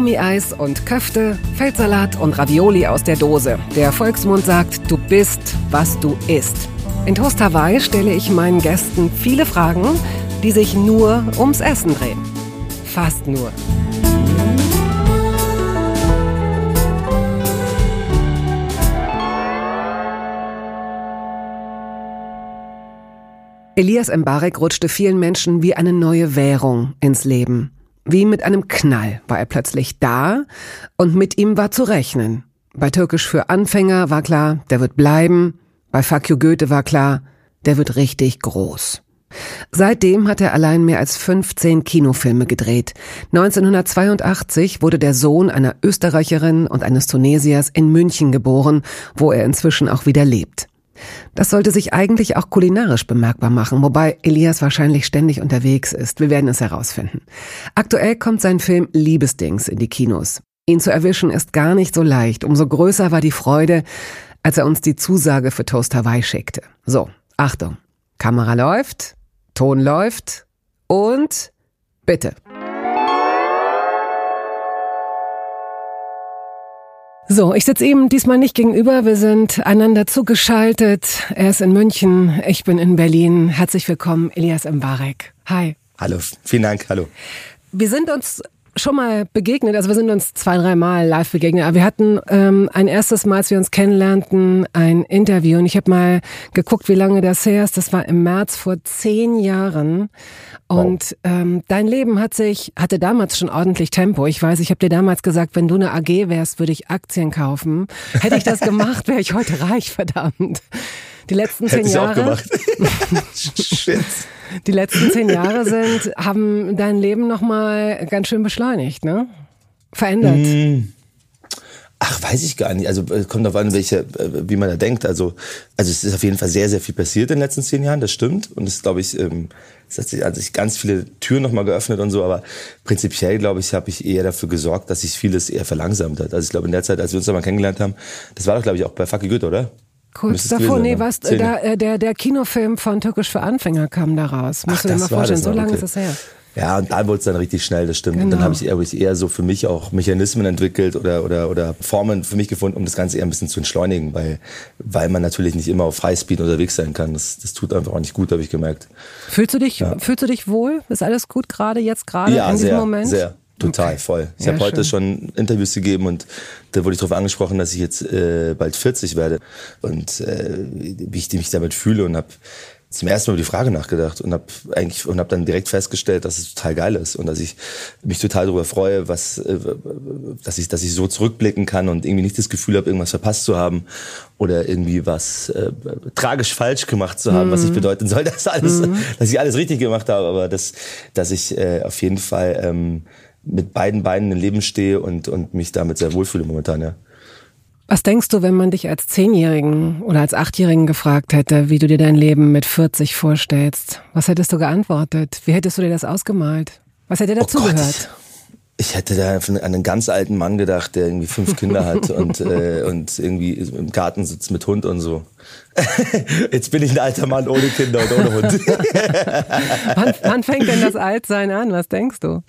Gummieis und Köfte, Feldsalat und Ravioli aus der Dose. Der Volksmund sagt, du bist, was du isst. In Toast Hawaii stelle ich meinen Gästen viele Fragen, die sich nur ums Essen drehen. Fast nur. Elias Mbarek rutschte vielen Menschen wie eine neue Währung ins Leben. Wie mit einem Knall war er plötzlich da und mit ihm war zu rechnen. Bei Türkisch für Anfänger war klar, der wird bleiben. Bei you Goethe war klar, der wird richtig groß. Seitdem hat er allein mehr als 15 Kinofilme gedreht. 1982 wurde der Sohn einer Österreicherin und eines Tunesiers in München geboren, wo er inzwischen auch wieder lebt. Das sollte sich eigentlich auch kulinarisch bemerkbar machen, wobei Elias wahrscheinlich ständig unterwegs ist. Wir werden es herausfinden. Aktuell kommt sein Film Liebesdings in die Kinos. Ihn zu erwischen ist gar nicht so leicht. Umso größer war die Freude, als er uns die Zusage für Toast Hawaii schickte. So, Achtung. Kamera läuft, Ton läuft und bitte. So, ich sitze ihm diesmal nicht gegenüber. Wir sind einander zugeschaltet. Er ist in München, ich bin in Berlin. Herzlich willkommen, Elias Mbarek. Hi. Hallo, vielen Dank, hallo. Wir sind uns schon mal begegnet, also wir sind uns zwei, drei Mal live begegnet, aber wir hatten ähm, ein erstes Mal, als wir uns kennenlernten, ein Interview und ich habe mal geguckt, wie lange das her ist. Das war im März vor zehn Jahren und wow. ähm, dein Leben hat sich, hatte damals schon ordentlich Tempo. Ich weiß, ich habe dir damals gesagt, wenn du eine AG wärst, würde ich Aktien kaufen. Hätte ich das gemacht, wäre ich heute reich, verdammt. Die letzten zehn Hätte Jahre. Ich auch gemacht. Shit. Die letzten zehn Jahre sind, haben dein Leben nochmal ganz schön beschleunigt, ne? Verändert. Mm. Ach, weiß ich gar nicht. Also kommt darauf an, welche, äh, wie man da denkt. Also, also es ist auf jeden Fall sehr, sehr viel passiert in den letzten zehn Jahren, das stimmt. Und es glaube ich, ähm, es hat sich, hat sich ganz viele Türen nochmal geöffnet und so, aber prinzipiell, glaube ich, habe ich eher dafür gesorgt, dass sich vieles eher verlangsamt hat. Also ich glaube, in der Zeit, als wir uns da mal kennengelernt haben, das war doch, glaube ich, auch bei Fucky Good, oder? Kurz davor, nee, was, da, äh, der, der Kinofilm von Türkisch für Anfänger kam da raus. Musst Ach, du dir mal vorstellen, so lange okay. ist es her. Ja, und da wurde es dann richtig schnell, das stimmt. Genau. Und dann genau. habe ich, hab ich eher so für mich auch Mechanismen entwickelt oder, oder, oder Formen für mich gefunden, um das Ganze eher ein bisschen zu entschleunigen, weil, weil man natürlich nicht immer auf Highspeed unterwegs sein kann. Das, das tut einfach auch nicht gut, habe ich gemerkt. Fühlst du dich, ja. fühlst du dich wohl? Ist alles gut gerade, jetzt gerade ja, in diesem sehr, Moment? Sehr. Total, okay. voll. Ich ja, habe heute schon Interviews gegeben und da wurde ich darauf angesprochen, dass ich jetzt äh, bald 40 werde und äh, wie ich mich damit fühle und habe zum ersten Mal über die Frage nachgedacht und habe eigentlich und habe dann direkt festgestellt, dass es total geil ist und dass ich mich total darüber freue, was äh, dass ich dass ich so zurückblicken kann und irgendwie nicht das Gefühl habe, irgendwas verpasst zu haben oder irgendwie was äh, tragisch falsch gemacht zu haben, mhm. was nicht bedeuten soll, dass alles mhm. dass ich alles richtig gemacht habe, aber dass dass ich äh, auf jeden Fall ähm, mit beiden Beinen im Leben stehe und, und mich damit sehr wohlfühle momentan, ja. Was denkst du, wenn man dich als Zehnjährigen oder als Achtjährigen gefragt hätte, wie du dir dein Leben mit 40 vorstellst? Was hättest du geantwortet? Wie hättest du dir das ausgemalt? Was hätte dazu oh gehört? Ich hätte da an einen ganz alten Mann gedacht, der irgendwie fünf Kinder hat und, äh, und irgendwie im Garten sitzt mit Hund und so. Jetzt bin ich ein alter Mann ohne Kinder und ohne Hund. wann, wann fängt denn das Altsein an? Was denkst du?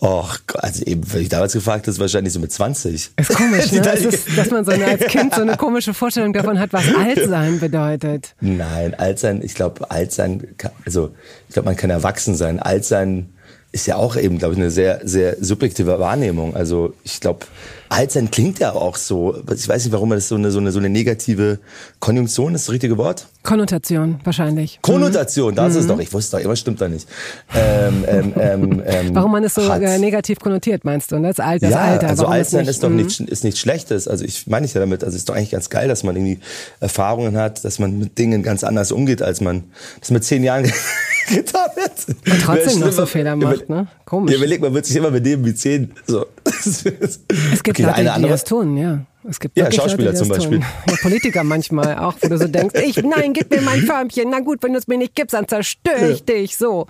Och, also eben, wenn ich damals gefragt habe, wahrscheinlich so mit 20. Ist komisch, ne? ist, dass man so eine, als Kind so eine komische Vorstellung davon hat, was Altsein bedeutet. Nein, Altsein, ich glaube, Altsein, also ich glaube, man kann erwachsen sein. Altsein ist ja auch eben, glaube ich, eine sehr, sehr subjektive Wahrnehmung. Also ich glaube, Altsein klingt ja auch so. Ich weiß nicht, warum das so eine, so eine, so eine negative Konjunktion ist, das richtige Wort? Konnotation, wahrscheinlich. Konnotation, mhm. das mhm. ist doch, ich wusste doch, irgendwas stimmt da nicht. Ähm, ähm, ähm, ähm warum man es so hat. Äh, negativ konnotiert, meinst du? Das, Alter, das ja, Alter. also Altsein nicht, ist doch nicht, mhm. ist nichts Schlechtes. Also ich meine ich ja damit, also es ist doch eigentlich ganz geil, dass man irgendwie Erfahrungen hat, dass man mit Dingen ganz anders umgeht, als man das mit zehn Jahren getan hat. Und trotzdem noch so Fehler macht, ne? Komisch. Ja, überleg, man wird sich immer benehmen wie zehn. So. Es gibt okay, Leute, die das tun, ja. Es gibt ja, Schauspieler Leute, zum Beispiel. Ja, Politiker manchmal auch, wo du so denkst, ich, nein, gib mir mein Förmchen. Na gut, wenn du es mir nicht gibst, dann zerstöre ich ja. dich. So.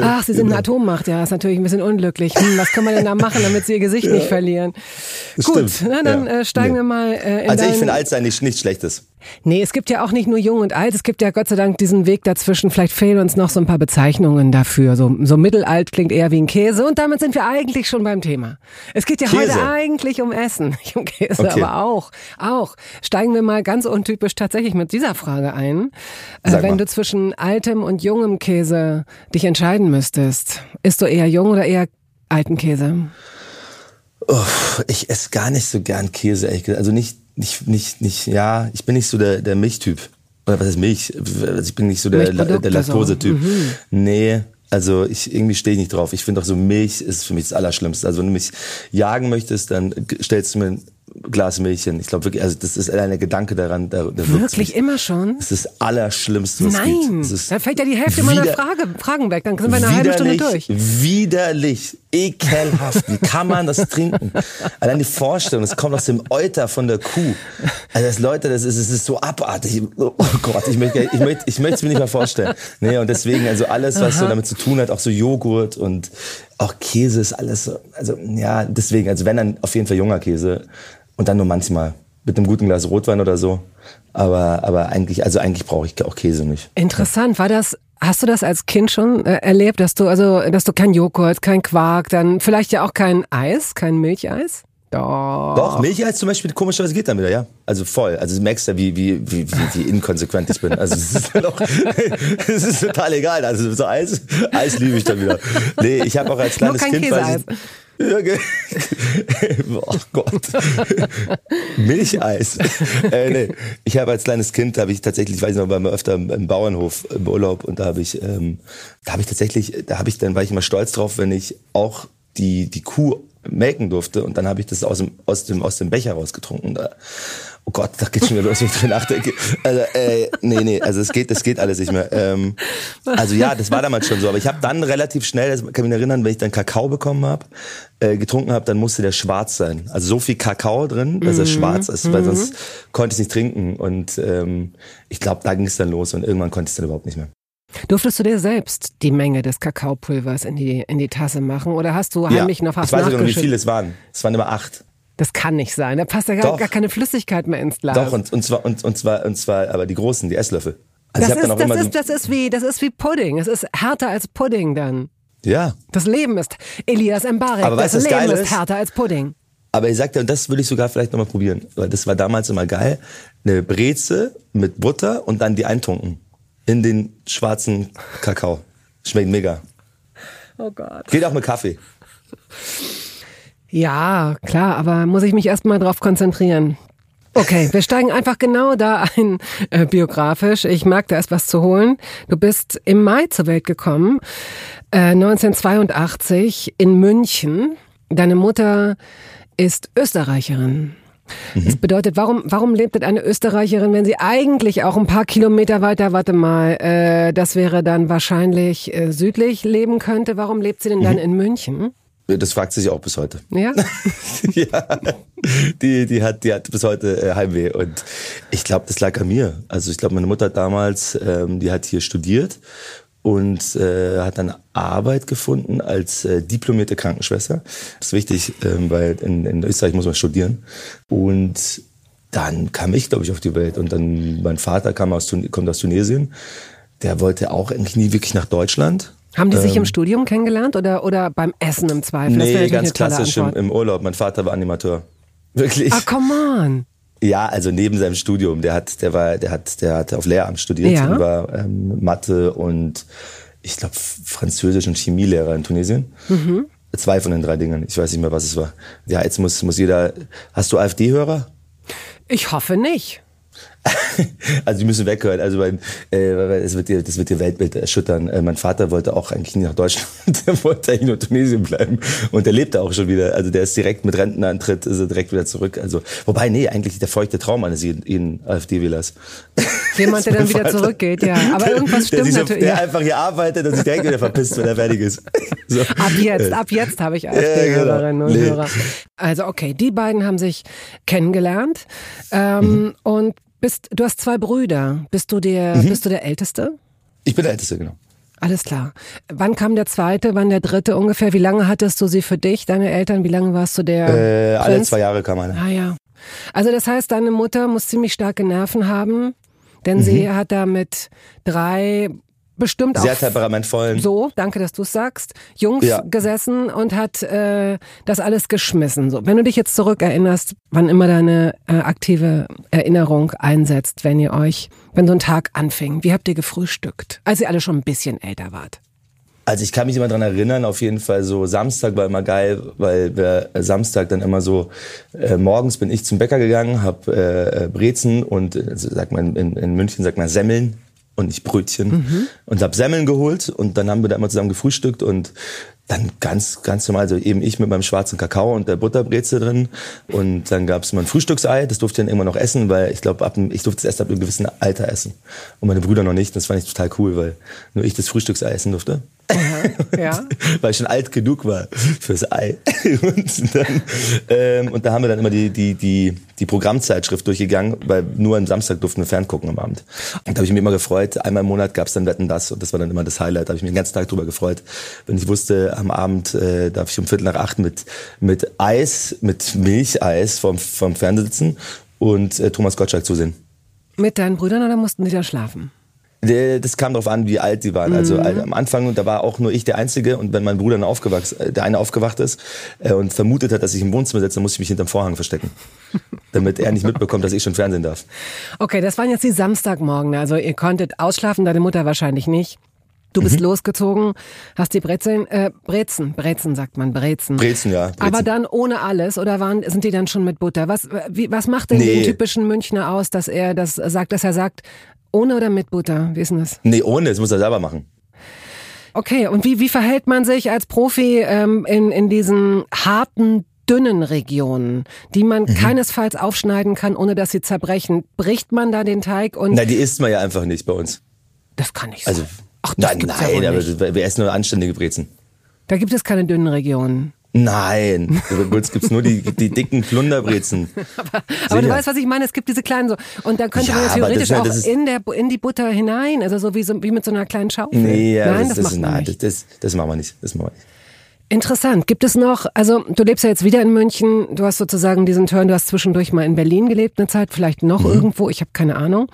Ach, sie sind eine Atommacht. Ja, ist natürlich ein bisschen unglücklich. Hm, was kann man denn da machen, damit sie ihr Gesicht ja. nicht verlieren? Das gut, na, dann äh, steigen nee. wir mal äh, in Also ich finde Altsein nicht, nichts Schlechtes. Nee, es gibt ja auch nicht nur jung und alt, es gibt ja Gott sei Dank diesen Weg dazwischen. Vielleicht fehlen uns noch so ein paar Bezeichnungen dafür. So, so mittelalt klingt eher wie ein Käse und damit sind wir eigentlich schon beim Thema. Es geht ja Käse. heute eigentlich um Essen, nicht um Käse, okay. aber auch, auch. Steigen wir mal ganz untypisch tatsächlich mit dieser Frage ein. Äh, wenn mal. du zwischen altem und jungem Käse dich entscheiden müsstest, isst du eher jung oder eher alten Käse? Oh, ich esse gar nicht so gern Käse, ehrlich gesagt. Also nicht nicht, nicht, nicht, ja, ich bin nicht so der, der Milchtyp. Oder was ist Milch? Also ich bin nicht so der, der Laktose-Typ. Mhm. Nee, also ich irgendwie stehe ich nicht drauf. Ich finde auch so Milch ist für mich das Allerschlimmste. Also wenn du mich jagen möchtest, dann stellst du mir Glas Milch Ich glaube wirklich, also das ist ein Gedanke daran. Da, da wirklich immer schon? Das ist das Allerschlimmste, was Nein, gibt. da fällt ja die Hälfte meiner Frage, Fragen weg. Dann sind wir eine halbe Stunde durch. Widerlich, ekelhaft. Wie kann man das trinken? Allein die Vorstellung, das kommt aus dem Euter von der Kuh. Also das Leute, das ist, das ist so abartig. Oh Gott, ich möchte, ich möchte, ich möchte es mir nicht mal vorstellen. Nee, und deswegen, also alles, was Aha. so damit zu tun hat, auch so Joghurt und auch Käse ist alles so, also ja, deswegen, also wenn dann auf jeden Fall junger Käse und dann nur manchmal mit einem guten Glas Rotwein oder so. Aber, aber eigentlich, also eigentlich brauche ich auch Käse nicht. Interessant. War das, hast du das als Kind schon äh, erlebt, dass du, also, dass du kein Joghurt, kein Quark, dann vielleicht ja auch kein Eis, kein Milcheis? Doch. Doch, Milcheis zum Beispiel, komischerweise geht dann wieder, ja. Also voll. Also du merkst ja, wie, wie, wie, wie, inkonsequent ich bin. Also es ist dann auch, es ist total egal. Also so Eis, Eis liebe ich dann wieder. Nee, ich habe auch als kleines Nur kein Kind, ich, ja, oh Gott. Milcheis. äh, nee. Ich habe als kleines Kind, habe ich tatsächlich, ich weiß noch, waren wir öfter im Bauernhof im Urlaub und da habe ich, ähm, da habe ich tatsächlich, da habe ich, dann war ich immer stolz drauf, wenn ich auch die, die Kuh melken durfte und dann habe ich das aus dem, aus dem, aus dem Becher rausgetrunken. Da, Oh Gott, da geht schon wieder los, wenn ich drüber nachdenke. Also, äh, nee, nee, also es geht, es geht alles nicht mehr. Ähm, also ja, das war damals schon so. Aber ich habe dann relativ schnell, das kann ich mich erinnern, wenn ich dann Kakao bekommen habe, äh, getrunken habe, dann musste der schwarz sein. Also so viel Kakao drin, dass er mhm. schwarz ist, weil sonst mhm. konnte ich es nicht trinken. Und ähm, ich glaube, da ging es dann los und irgendwann konnte ich es dann überhaupt nicht mehr. Durftest du dir selbst die Menge des Kakaopulvers in die, in die Tasse machen oder hast du heimlich ja, noch was Ich weiß nicht, wie viel es waren. Es waren immer acht. Das kann nicht sein. Da passt ja gar, gar keine Flüssigkeit mehr ins Glas. Doch, und, und, zwar, und, und, zwar, und zwar aber die großen, die Esslöffel. Also das, ist, das, ist, das, ist wie, das ist wie Pudding. Es ist härter als Pudding dann. Ja. Das Leben ist, Elias Mbarek, aber das, das Leben ist, ist härter als Pudding. Aber ich sagte, und das würde ich sogar vielleicht nochmal probieren, weil das war damals immer geil, eine Breze mit Butter und dann die eintunken in den schwarzen Kakao. Schmeckt mega. Oh Gott. Geht auch mit Kaffee. Ja, klar, aber muss ich mich erstmal drauf konzentrieren. Okay, wir steigen einfach genau da ein, äh, biografisch. Ich mag da erst was zu holen. Du bist im Mai zur Welt gekommen, äh, 1982 in München. Deine Mutter ist Österreicherin. Mhm. Das bedeutet, warum, warum lebt eine Österreicherin, wenn sie eigentlich auch ein paar Kilometer weiter, warte mal, äh, das wäre dann wahrscheinlich äh, südlich leben könnte, warum lebt sie denn dann mhm. in München? Das fragt sie sich auch bis heute. Ja? ja. Die, die, hat, die hat bis heute äh, Heimweh. Und ich glaube, das lag an mir. Also ich glaube, meine Mutter damals, ähm, die hat hier studiert und äh, hat dann Arbeit gefunden als äh, diplomierte Krankenschwester. Das ist wichtig, ähm, weil in, in Österreich muss man studieren. Und dann kam ich, glaube ich, auf die Welt. Und dann mein Vater kam aus, kommt aus Tunesien. Der wollte auch eigentlich nie wirklich nach Deutschland haben die sich ähm, im Studium kennengelernt oder, oder beim Essen im Zweifel? Nee, ganz klassisch im, im, Urlaub. Mein Vater war Animateur. Wirklich. Ah, come on. Ja, also neben seinem Studium, der hat, der war, der hat, der hat auf Lehramt studiert ja. und war ähm, Mathe und ich glaube Französisch und Chemielehrer in Tunesien. Mhm. Zwei von den drei Dingen. Ich weiß nicht mehr, was es war. Ja, jetzt muss, muss jeder. Hast du AfD-Hörer? Ich hoffe nicht. also die müssen weghören. Also beim, äh, es wird dir, das wird ihr Weltbild erschüttern. Äh, mein Vater wollte auch eigentlich nie nach Deutschland. der wollte eigentlich nur Tunesien bleiben. Und der lebt da auch schon wieder. Also der ist direkt mit Rentenantritt, ist er direkt wieder zurück. Also wobei, nee, eigentlich der feuchte Traum eines jeden AfD-Wählers. Jemand, der dann wieder zurückgeht, ja. Aber irgendwas stimmt der so, natürlich. Der einfach hier arbeitet und sich direkt wieder verpisst, wenn er fertig ist. So. Ab jetzt, ab jetzt habe ich AfD-Hörerinnen ja, genau. und nee. Hörer. Also okay, die beiden haben sich kennengelernt ähm, mhm. und bist, du hast zwei Brüder. Bist du der, mhm. bist du der Älteste? Ich bin der Älteste, genau. Alles klar. Wann kam der zweite, wann der dritte ungefähr? Wie lange hattest du sie für dich, deine Eltern? Wie lange warst du der? Äh, alle zwei Jahre kam einer. Ah ja. Also das heißt, deine Mutter muss ziemlich starke Nerven haben, denn mhm. sie hat da mit drei bestimmt sehr temperamentvollen. So, danke, dass du es sagst. Jungs ja. gesessen und hat äh, das alles geschmissen. So, wenn du dich jetzt zurückerinnerst, wann immer deine äh, aktive Erinnerung einsetzt, wenn ihr euch, wenn so ein Tag anfing, wie habt ihr gefrühstückt, als ihr alle schon ein bisschen älter wart? Also ich kann mich immer dran erinnern, auf jeden Fall so Samstag war immer geil, weil wir äh, Samstag dann immer so äh, morgens bin ich zum Bäcker gegangen, hab äh, Brezen und äh, sagt man in, in München sagt man Semmeln und nicht Brötchen. Mhm. und hab Semmeln geholt und dann haben wir da immer zusammen gefrühstückt und dann ganz ganz normal also eben ich mit meinem schwarzen Kakao und der Butterbreze drin. Und dann gab's mal ein Frühstücksei das durfte ich dann immer noch essen weil ich glaube ab ich durfte es erst ab einem gewissen Alter essen. Und meine Brüder noch nicht das fand ich total cool weil nur ich das Frühstücksei essen durfte ja. Weil ich schon alt genug war fürs Ei. und, dann, ähm, und da haben wir dann immer die, die, die, die Programmzeitschrift durchgegangen, weil nur am Samstag durften wir ferngucken am Abend. Und da habe ich mich immer gefreut. Einmal im Monat gab es dann Wetten das und das war dann immer das Highlight. Da habe ich mich den ganzen Tag drüber gefreut. Wenn ich wusste, am Abend äh, darf ich um Viertel nach acht mit, mit Eis, mit Milcheis vom, vom Fernseher sitzen und äh, Thomas Gottschalk zusehen. Mit deinen Brüdern oder mussten die da schlafen? Das kam darauf an, wie alt die waren. Also, mhm. Also am Anfang, da war auch nur ich der Einzige und wenn mein Bruder dann aufgewachsen, äh, der eine aufgewacht ist äh, und vermutet hat, dass ich im Wohnzimmer sitze, dann musste ich mich hinterm Vorhang verstecken, damit er nicht mitbekommt, dass ich schon Fernsehen darf. Okay, das waren jetzt die Samstagmorgen. Also ihr konntet ausschlafen, deine Mutter wahrscheinlich nicht. Du bist mhm. losgezogen, hast die Brezeln, äh, Brezen, Brezen sagt man, Brezen. Brezen, ja. Brezen. Aber dann ohne alles oder waren, sind die dann schon mit Butter? Was, wie, was macht denn nee. den typischen Münchner aus, dass er das sagt, dass er sagt, ohne oder mit Butter? Wie ist denn das? Nee, ohne, das muss er selber machen. Okay, und wie, wie verhält man sich als Profi ähm, in, in diesen harten, dünnen Regionen, die man mhm. keinesfalls aufschneiden kann, ohne dass sie zerbrechen? Bricht man da den Teig und. Nein, die isst man ja einfach nicht bei uns. Das kann nicht also, sein. Ach, das nein, nein, ja aber wir essen nur anständige Brezen. Da gibt es keine dünnen Regionen. Nein, bei uns gibt's nur die, die dicken Plunderbrezen. aber, aber du weißt, was ich meine? Es gibt diese kleinen so. Und dann könnte ja, man ja theoretisch das, auch in, der, in die Butter hinein, also so wie, so wie mit so einer kleinen Schaufel. Nee, ja, nein, das, das, das macht man nein, nicht. Das, das, machen wir nicht. Das machen wir nicht. Interessant. Gibt es noch, also du lebst ja jetzt wieder in München, du hast sozusagen diesen Turn, du hast zwischendurch mal in Berlin gelebt eine Zeit, vielleicht noch mhm. irgendwo, ich habe keine Ahnung.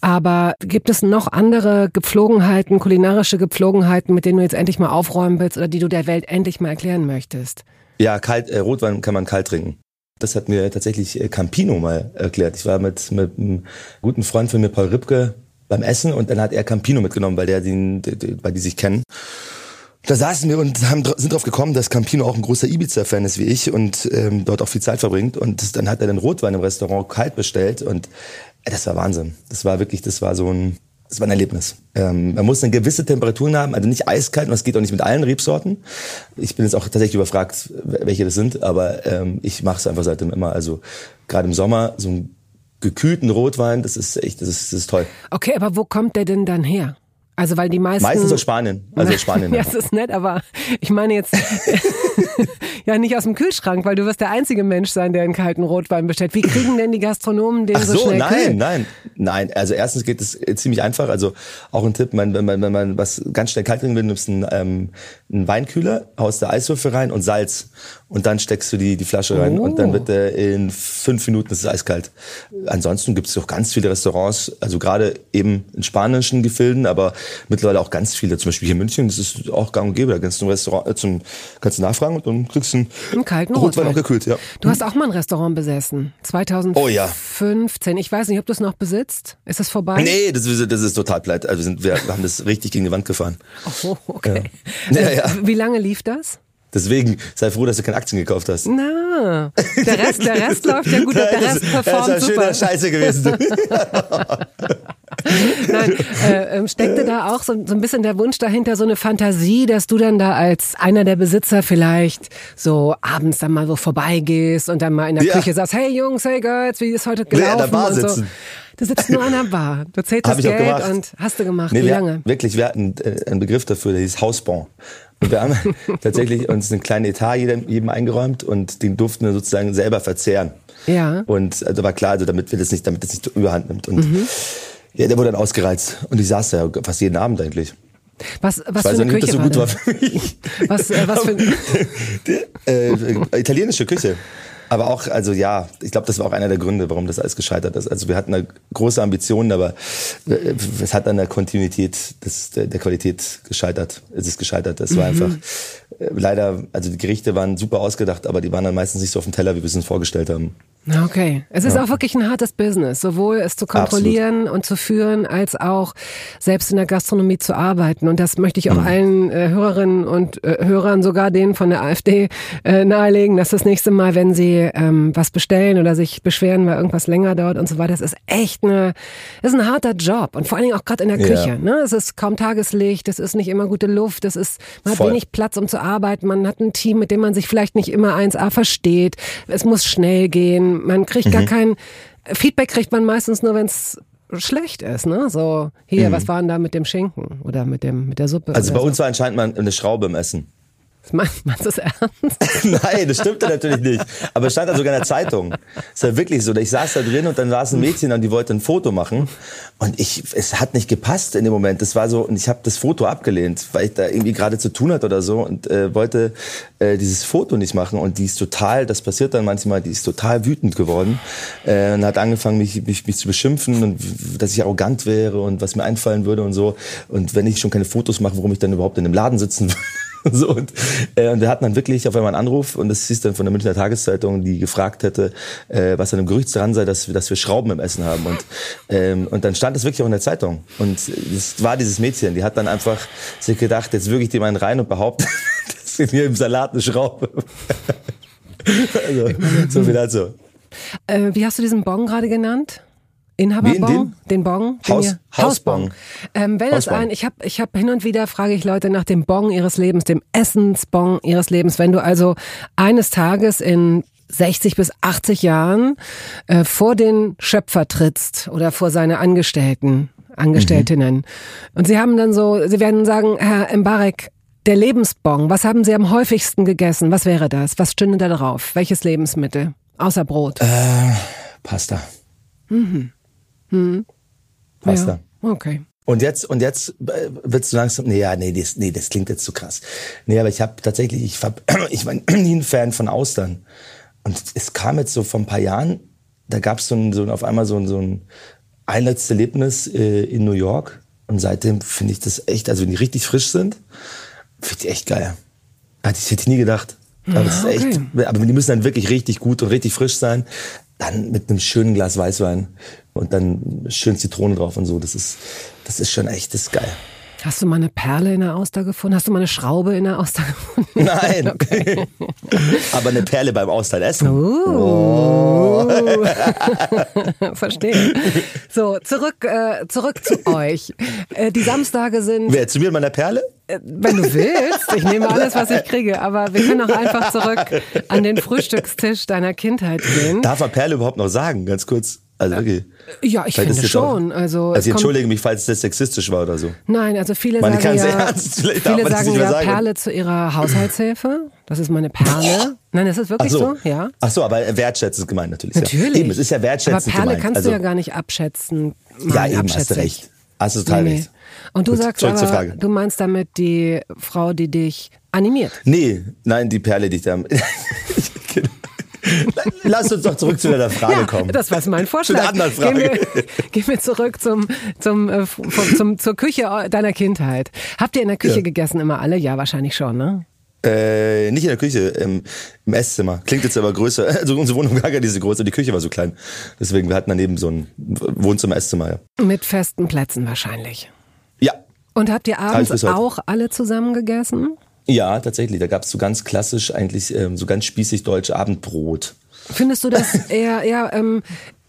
Aber gibt es noch andere Gepflogenheiten, kulinarische Gepflogenheiten, mit denen du jetzt endlich mal aufräumen willst oder die du der Welt endlich mal erklären möchtest? Ja, kalt, äh, Rotwein kann man kalt trinken. Das hat mir tatsächlich äh, Campino mal erklärt. Ich war mit, mit einem guten Freund von mir, Paul Ripke, beim Essen und dann hat er Campino mitgenommen, weil der den, weil die sich kennen. Da saßen wir und haben, sind drauf gekommen, dass Campino auch ein großer Ibiza-Fan ist wie ich und ähm, dort auch viel Zeit verbringt. Und dann hat er den Rotwein im Restaurant kalt bestellt und äh, das war Wahnsinn. Das war wirklich, das war so ein, das war ein Erlebnis. Ähm, man muss eine gewisse Temperaturen haben, also nicht eiskalt und das geht auch nicht mit allen Rebsorten. Ich bin jetzt auch tatsächlich überfragt, welche das sind, aber ähm, ich mache es einfach seitdem immer. Also gerade im Sommer so einen gekühlten Rotwein, das ist echt, das ist, das ist toll. Okay, aber wo kommt der denn dann her? Also weil die meisten meistens aus Spanien, also aus Spanien. ja, das ist nett, aber ich meine jetzt ja nicht aus dem Kühlschrank, weil du wirst der einzige Mensch sein, der einen kalten Rotwein bestellt. Wie kriegen denn die Gastronomen den Ach so, so schnell nein, kühl? nein, nein. Also erstens geht es ziemlich einfach. Also auch ein Tipp, man, wenn man wenn man was ganz schnell kalt trinken will, nimmst du einen, ähm, einen Weinkühler, haust da Eiswürfel rein und Salz und dann steckst du die die Flasche rein oh. und dann wird der in fünf Minuten ist es eiskalt. Ansonsten gibt es auch ganz viele Restaurants, also gerade eben in spanischen Gefilden, aber mittlerweile auch ganz viele, zum Beispiel hier in München, das ist auch gang und gäbe, da kannst du, ein Restaurant, äh, zum, kannst du nachfragen und dann kriegst du einen, einen kalten Rotwein. auch gekühlt. Ja. Du hast auch mal ein Restaurant besessen, 2015. Oh ja. Ich weiß nicht, ob du es noch besitzt. Ist das vorbei? Nee, das, das ist total pleite. Also wir, sind, wir haben das richtig gegen die Wand gefahren. Oh, okay. Ja. Ja, ja. Wie lange lief das? Deswegen sei froh, dass du keine Aktien gekauft hast. Na, der Rest, der Rest läuft ja gut, der Rest performt das ist super. schöner Scheiße gewesen. Nein, äh, ähm, steckte da auch so, so ein bisschen der Wunsch dahinter, so eine Fantasie, dass du dann da als einer der Besitzer vielleicht so abends dann mal so vorbeigehst und dann mal in der ja. Küche sagst, hey Jungs, hey Girls, wie ist heute gelaufen? Nee, an der Bar sitzen. So. Du sitzt nur an der Bar. Du zählst das Geld und hast du gemacht. Nee, Wie lange? Wirklich, wir hatten äh, einen Begriff dafür, der hieß Hausbon. Und wir haben tatsächlich uns einen kleinen Etat jedem, jedem eingeräumt und den durften wir sozusagen selber verzehren. Ja. Und also war klar, also damit wir das nicht, damit das nicht überhand nimmt. Und mhm. ja, der wurde dann ausgereizt. Und ich saß da fast jeden Abend eigentlich. Was, was ich weiß für eine nicht, Küche ob das so gut war für mich. Was, äh, was für äh, italienische Küche. Aber auch, also ja, ich glaube, das war auch einer der Gründe, warum das alles gescheitert ist. Also wir hatten eine große Ambitionen, aber äh, es hat an der Kontinuität des, der, Qualität gescheitert. Es ist gescheitert. Es war mhm. einfach leider, also die Gerichte waren super ausgedacht, aber die waren dann meistens nicht so auf dem Teller, wie wir es uns vorgestellt haben. Okay. Es ist ja. auch wirklich ein hartes Business, sowohl es zu kontrollieren Absolut. und zu führen, als auch selbst in der Gastronomie zu arbeiten. Und das möchte ich auch mhm. allen äh, Hörerinnen und äh, Hörern, sogar denen von der AfD, äh, nahelegen, dass das nächste Mal, wenn sie ähm, was bestellen oder sich beschweren, weil irgendwas länger dauert und so weiter, das ist echt eine, das ist ein harter Job. Und vor allen Dingen auch gerade in der Küche. Ja. Ne? Es ist kaum Tageslicht, es ist nicht immer gute Luft, es ist, man Voll. hat wenig Platz, um zu arbeiten, man hat ein Team, mit dem man sich vielleicht nicht immer 1A versteht. Es muss schnell gehen man kriegt mhm. gar kein Feedback kriegt man meistens nur, wenn es schlecht ist, ne? So, hier, mhm. was war denn da mit dem Schinken oder mit dem mit der Suppe? Also bei so. uns war anscheinend mal eine Schraube im Essen. Meinst, du das ernst? Nein, das stimmt natürlich nicht. Aber es stand da sogar in der Zeitung. Es war wirklich so. Ich saß da drin und dann saß ein Mädchen und die wollte ein Foto machen. Und ich, es hat nicht gepasst in dem Moment. Das war so, und ich habe das Foto abgelehnt, weil ich da irgendwie gerade zu tun hatte oder so und äh, wollte äh, dieses Foto nicht machen. Und die ist total, das passiert dann manchmal, die ist total wütend geworden äh, und hat angefangen, mich, mich, mich zu beschimpfen und dass ich arrogant wäre und was mir einfallen würde und so. Und wenn ich schon keine Fotos mache, warum ich dann überhaupt in einem Laden sitzen würde. so, und, äh, und wir hatten dann wirklich auf einmal einen Anruf und das hieß dann von der Münchner Tageszeitung, die gefragt hätte, äh, was an einem Gerücht dran sei, dass wir, dass wir Schrauben im Essen haben. Und, ähm, und dann stand es wirklich auch in der Zeitung. Und es war dieses Mädchen, die hat dann einfach sich gedacht, jetzt wirklich die einen rein und behauptet, dass in mir im Salat eine Schraube. also, so viel dazu. Äh, wie hast du diesen Bon gerade genannt? Inhaberbon? Den? den Bon? Haus, Hausbon. Ähm, wenn es ein, ich habe ich hab hin und wieder frage ich Leute nach dem Bon ihres Lebens, dem Essensbon ihres Lebens. Wenn du also eines Tages in 60 bis 80 Jahren äh, vor den Schöpfer trittst oder vor seine Angestellten, Angestelltinnen. Mhm. Und sie haben dann so, sie werden sagen, Herr Mbarek, der Lebensbon, was haben Sie am häufigsten gegessen? Was wäre das? Was stünde da drauf? Welches Lebensmittel? Außer Brot? Äh, Pasta. Mhm. Hm. Pasta. Ja, okay. Und jetzt, und jetzt äh, wird's du langsam, nee, ja, nee, das, nee, das klingt jetzt zu krass. Nee, aber ich habe tatsächlich, ich, hab, ich war nie ein Fan von Austern. Und es kam jetzt so vor ein paar Jahren, da gab's so, ein, so auf einmal so ein, so ein, ein letztes Erlebnis äh, in New York. Und seitdem finde ich das echt, also wenn die richtig frisch sind, finde ich echt geil. Hätte ich, hätte ich nie gedacht. Aber, ja, okay. echt, aber die müssen dann wirklich richtig gut und richtig frisch sein. Dann mit einem schönen Glas Weißwein und dann schön Zitrone drauf und so. Das ist, das ist schon echt, das ist geil. Hast du mal eine Perle in der Auster gefunden? Hast du mal eine Schraube in der Auster gefunden? Nein. Okay. Aber eine Perle beim Austern essen. Uh. Oh. Verstehe. So, zurück, äh, zurück zu euch. Äh, die Samstage sind. Wer, zu mir und meiner Perle? Äh, wenn du willst. Ich nehme alles, was ich kriege. Aber wir können auch einfach zurück an den Frühstückstisch deiner Kindheit gehen. Darf man Perle überhaupt noch sagen? Ganz kurz. Also wirklich. Ja, ich finde schon. Auch, also, also ich entschuldige mich, falls das sexistisch war oder so. Nein, also viele meine sagen ja, ernst, viele sagen ja sagen. Perle zu ihrer Haushaltshilfe. Das ist meine Perle. Nein, ist das wirklich Ach so. so. Ja. Ach so, aber wertschätzend gemeint natürlich. Natürlich. Ja. Eben, es ist ja wertschätzend Aber Perle gemeint. kannst also, du ja gar nicht abschätzen. Ja, eben, hast du recht. Hast du total nee, recht. Und du Gut, sagst aber, du meinst damit die Frau, die dich animiert? Nee, nein, die Perle, die ich da... Lass uns doch zurück zu deiner Frage ja, kommen. Das war mein Vorschlag. Zu anderen Frage. Gehen wir, gehen wir zurück zum, zum, äh, vom, zum, zur Küche deiner Kindheit. Habt ihr in der Küche ja. gegessen immer alle? Ja, wahrscheinlich schon, ne? Äh, nicht in der Küche, im, im Esszimmer. Klingt jetzt aber größer. Also unsere Wohnung war gar nicht so groß und die Küche war so klein. Deswegen, wir hatten daneben so ein Wohnzimmer, Esszimmer, ja. Mit festen Plätzen wahrscheinlich. Ja. Und habt ihr abends auch alle zusammen gegessen? Ja, tatsächlich. Da gab es so ganz klassisch eigentlich ähm, so ganz spießig deutsch Abendbrot. Findest du das eher, eher ähm,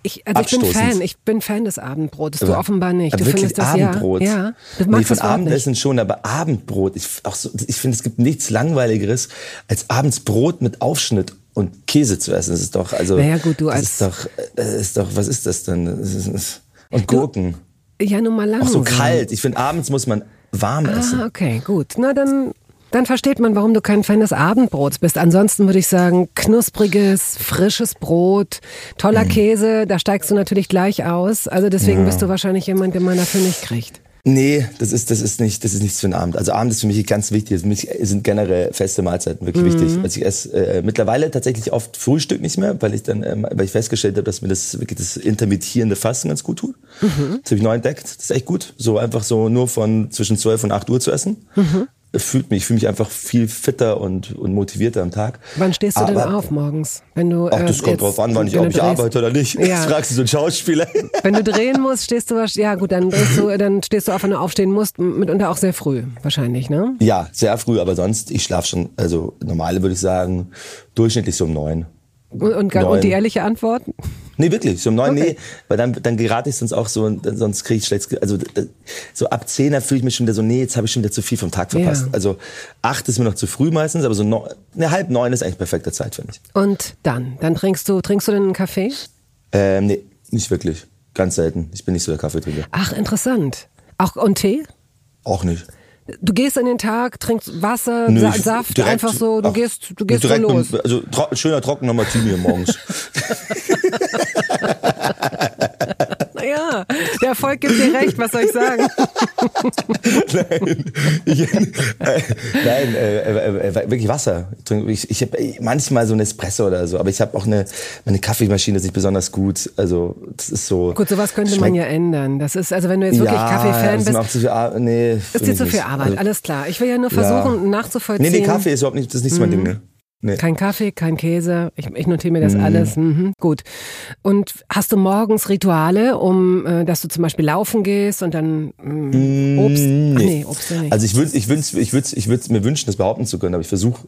ich, also ich bin Fan, ich bin Fan des Abendbrotes, du aber, offenbar nicht. Du wirklich findest das Abendbrot? Ja, ja. Du magst nee, von Abendessen nicht. schon, aber Abendbrot, ich, so, ich finde, es gibt nichts langweiligeres, als abends Brot mit Aufschnitt und Käse zu essen. Das ist doch, also, naja, gut, du das als ist doch, das ist doch, was ist das denn? Und Gurken. Du, ja, nun mal langsam. Auch so kalt. Ich finde, abends muss man warm ah, essen. Ah, okay, gut. Na, dann dann versteht man, warum du kein Fan des Abendbrots bist. Ansonsten würde ich sagen, knuspriges, frisches Brot, toller mhm. Käse, da steigst du natürlich gleich aus. Also deswegen ja. bist du wahrscheinlich jemand, den man dafür nicht kriegt. Nee, das ist, das ist nicht, das ist nichts für einen Abend. Also Abend ist für mich ganz wichtig. Für mich sind generell feste Mahlzeiten wirklich mhm. wichtig. Also ich esse äh, mittlerweile tatsächlich oft Frühstück nicht mehr, weil ich dann, ähm, weil ich festgestellt habe, dass mir das wirklich das intermittierende Fasten ganz gut tut. Mhm. Das habe ich neu entdeckt. Das ist echt gut. So einfach so nur von zwischen 12 und 8 Uhr zu essen. Mhm fühlt mich, ich fühle mich einfach viel fitter und, und motivierter am Tag. Wann stehst du Aber, denn auf morgens? Wenn du, ach, das äh, kommt drauf an, wann ich, ob ich arbeite oder nicht. Ja. Das fragst du so einen Schauspieler. Wenn du drehen musst, stehst du, ja gut, dann, du, dann stehst du auf, wenn du aufstehen musst, mitunter auch sehr früh, wahrscheinlich, ne? Ja, sehr früh, aber sonst, ich schlafe schon, also normale würde ich sagen, durchschnittlich so um neun. Und, und, und die ehrliche Antwort? Nee, wirklich, so um neun, okay. nee, weil dann, dann gerate ich sonst auch so, sonst kriege ich schlecht, also so ab zehner fühle ich mich schon wieder so, nee, jetzt habe ich schon wieder zu viel vom Tag verpasst. Ja. Also acht ist mir noch zu früh meistens, aber so no, ne, halb neun ist eigentlich perfekte Zeit, finde ich. Und dann, dann trinkst du, trinkst du denn einen Kaffee? Ähm, nee, nicht wirklich, ganz selten. Ich bin nicht so der Kaffeetrinker. Ach, interessant. Auch und Tee? Auch nicht. Du gehst in den Tag, trinkst Wasser, Nö, Saft, direkt, einfach so, du ach, gehst, du gehst direkt los. Also tro schöner trockener Martini morgens. der Erfolg gibt dir recht, was soll ich sagen? nein, ich, äh, nein äh, äh, äh wirklich Wasser. Ich, ich habe manchmal so ein Espresso oder so, aber ich habe auch eine, meine Kaffeemaschine ist nicht besonders gut. Also das ist so. Gut, sowas könnte man ja ändern. Das ist, also wenn du jetzt wirklich ja, Kaffee-Fan bist. Ist, viel, nee, ist dir zu viel Arbeit, also, alles klar. Ich will ja nur versuchen ja. nachzuvollziehen. Nee, nee, Kaffee ist überhaupt nicht, das ist nicht so mein Ding, ne? Nee. Kein Kaffee, kein Käse. Ich, ich notiere mir das mhm. alles. Mhm, gut. Und hast du morgens Rituale, um, äh, dass du zum Beispiel laufen gehst und dann mm, Obst? Nee. Ach nee, Obst nicht. Also ich würde, ich würde, ich würde, ich würde mir wünschen, das behaupten zu können, aber ich versuche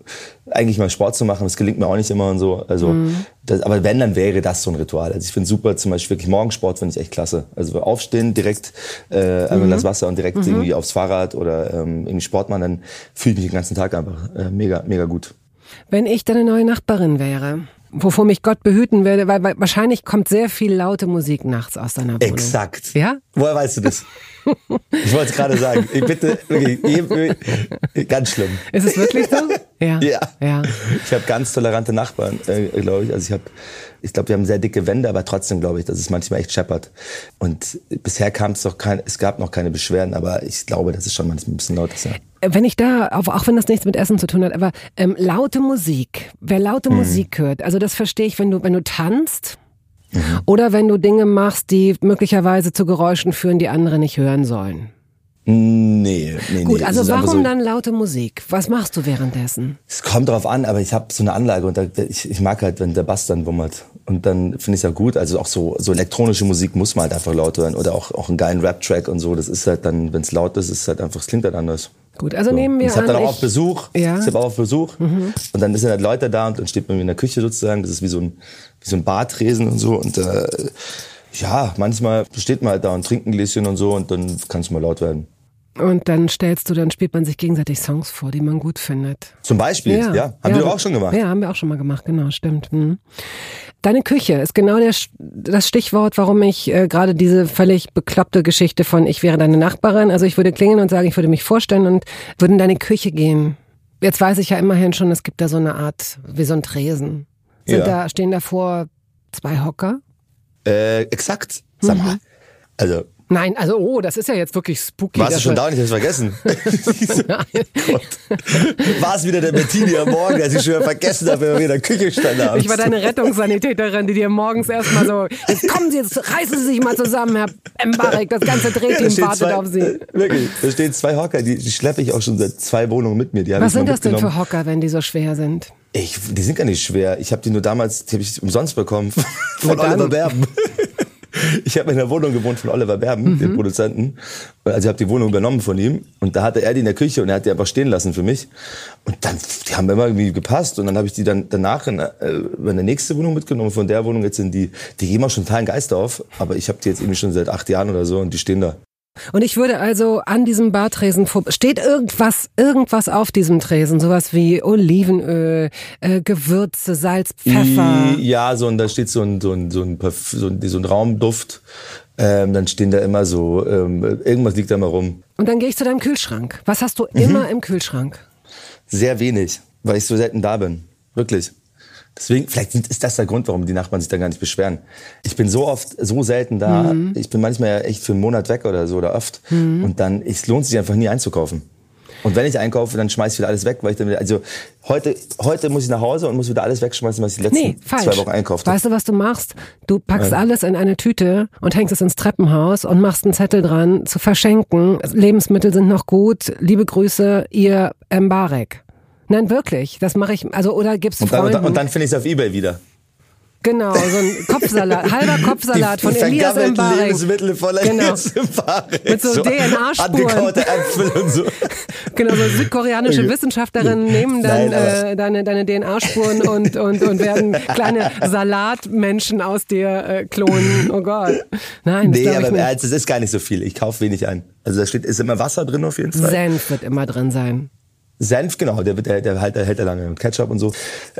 eigentlich mal Sport zu machen. Das gelingt mir auch nicht immer und so. Also, mhm. das, aber wenn, dann wäre das so ein Ritual. Also ich finde super, zum Beispiel wirklich Morgensport finde ich echt klasse. Also aufstehen, direkt äh, mhm. das Wasser und direkt mhm. irgendwie aufs Fahrrad oder ähm, irgendwie Sport machen, dann fühle ich mich den ganzen Tag einfach äh, mega, mega gut. Wenn ich deine neue Nachbarin wäre, wovor mich Gott behüten würde, weil, weil wahrscheinlich kommt sehr viel laute Musik nachts aus deiner Wohnung. Exakt. Ja? Woher weißt du das? ich wollte es gerade sagen. Ich bitte, wirklich, ganz schlimm. Ist es wirklich so? Ja. ja. ja. Ich habe ganz tolerante Nachbarn, äh, glaube ich. Also ich habe, ich glaube, wir haben sehr dicke Wände, aber trotzdem glaube ich, dass es manchmal echt scheppert. Und bisher kam es doch kein, es gab noch keine Beschwerden, aber ich glaube, das ist schon manchmal ein bisschen laut ist. Ja. Wenn ich da, auch wenn das nichts mit Essen zu tun hat, aber ähm, laute Musik, wer laute mhm. Musik hört, also das verstehe ich, wenn du, wenn du tanzt, mhm. oder wenn du Dinge machst, die möglicherweise zu Geräuschen führen, die andere nicht hören sollen. Nee, nee, Gut, also warum so, dann laute Musik? Was machst du währenddessen? Es kommt drauf an, aber ich habe so eine Anlage und da, ich, ich mag halt, wenn der Bass dann wummert. Und dann finde ich es ja gut. Also auch so, so elektronische Musik muss man halt einfach laut hören. Oder auch, auch einen geilen Rap-Track und so. Das ist halt dann, wenn es laut ist, ist es halt einfach, es klingt halt anders. Gut, also so. nehmen wir ich habe dann auch auf Besuch. Ja. Ich habe auch auf Besuch. Mhm. Und dann sind halt Leute da und dann steht man in der Küche sozusagen. Das ist wie so ein, wie so ein Bartresen und so. Und äh, ja, manchmal steht man halt da und trinkt ein Gläschen und so und dann kann es mal laut werden. Und dann stellst du, dann spielt man sich gegenseitig Songs vor, die man gut findet. Zum Beispiel, ja. ja. Haben ja, wir auch schon gemacht. Ja, haben wir auch schon mal gemacht, genau, stimmt. Mhm. Deine Küche ist genau der, das Stichwort, warum ich äh, gerade diese völlig bekloppte Geschichte von ich wäre deine Nachbarin, also ich würde klingeln und sagen, ich würde mich vorstellen und würde in deine Küche gehen. Jetzt weiß ich ja immerhin schon, es gibt da so eine Art, wie so ein Tresen. Sind ja. da, stehen davor zwei Hocker? Äh, exakt. Sag mal. Mhm. Also Nein, also oh, das ist ja jetzt wirklich spooky. Warst du schon da und ich hab's vergessen? war es wieder der Bettini am Morgen, der sich schon vergessen hat, wenn wir wieder in der Küche stand haben. Ich war deine Rettungssanitäterin, die dir morgens erstmal so, jetzt kommen Sie, jetzt reißen Sie sich mal zusammen, Herr Embarek, das ganze Drehteam wartet zwei, auf Sie. Wirklich, da stehen zwei Hocker, die, die schleppe ich auch schon seit zwei Wohnungen mit mir. Die Was sind das denn für Hocker, wenn die so schwer sind? Ich, die sind gar nicht schwer. Ich habe die nur damals, die habe ich umsonst bekommen von Oliver Berben. Ich habe in der Wohnung gewohnt von Oliver Berben, mhm. dem Produzenten. Also ich habe die Wohnung übernommen von ihm und da hatte er die in der Küche und er hat die einfach stehen lassen für mich. Und dann, die haben immer irgendwie gepasst und dann habe ich die dann danach in, äh, in der nächste Wohnung mitgenommen. Von der Wohnung jetzt in die, die geben auch schon totalen Geist auf, aber ich habe die jetzt irgendwie schon seit acht Jahren oder so und die stehen da. Und ich würde also an diesem Bartresen steht irgendwas, irgendwas auf diesem Tresen, sowas wie Olivenöl, äh, Gewürze, Salz, Pfeffer. Ja, so und da steht so ein so ein so ein, so ein, so ein Raumduft. Ähm, dann stehen da immer so ähm, irgendwas liegt da immer rum. Und dann gehe ich zu deinem Kühlschrank. Was hast du mhm. immer im Kühlschrank? Sehr wenig, weil ich so selten da bin, wirklich. Deswegen, vielleicht ist das der Grund, warum die Nachbarn sich da gar nicht beschweren. Ich bin so oft, so selten da. Mhm. Ich bin manchmal ja echt für einen Monat weg oder so oder oft. Mhm. Und dann, es lohnt sich einfach nie einzukaufen. Und wenn ich einkaufe, dann schmeiß ich wieder alles weg, weil ich dann wieder, also heute, heute muss ich nach Hause und muss wieder alles wegschmeißen, was ich die letzten nee, zwei Wochen einkauft habe. Weißt du, was du machst? Du packst ja. alles in eine Tüte und hängst es ins Treppenhaus und machst einen Zettel dran zu verschenken. Lebensmittel sind noch gut. Liebe Grüße, ihr Mbarek. Nein, wirklich. Das mache ich. Also oder gibst und dann, Freunden. Und dann finde ich es auf eBay wieder. Genau, so ein Kopfsalat, halber Kopfsalat von Elias Mbarek. Lebensmittel voller genau. Elias. Mit so, so DNA-Spuren. Äpfel und so. Genau, so südkoreanische okay. Wissenschaftlerinnen nehmen dann Nein, äh, deine, deine DNA-Spuren und, und, und werden kleine Salatmenschen aus dir äh, klonen. Oh Gott. Nein, das nee, aber es ist gar nicht so viel. Ich kaufe wenig ein. Also da steht, ist immer Wasser drin auf jeden Fall. Senf wird immer drin sein. Senf, genau, der, der, der, halt, der hält er lange. Ketchup und so.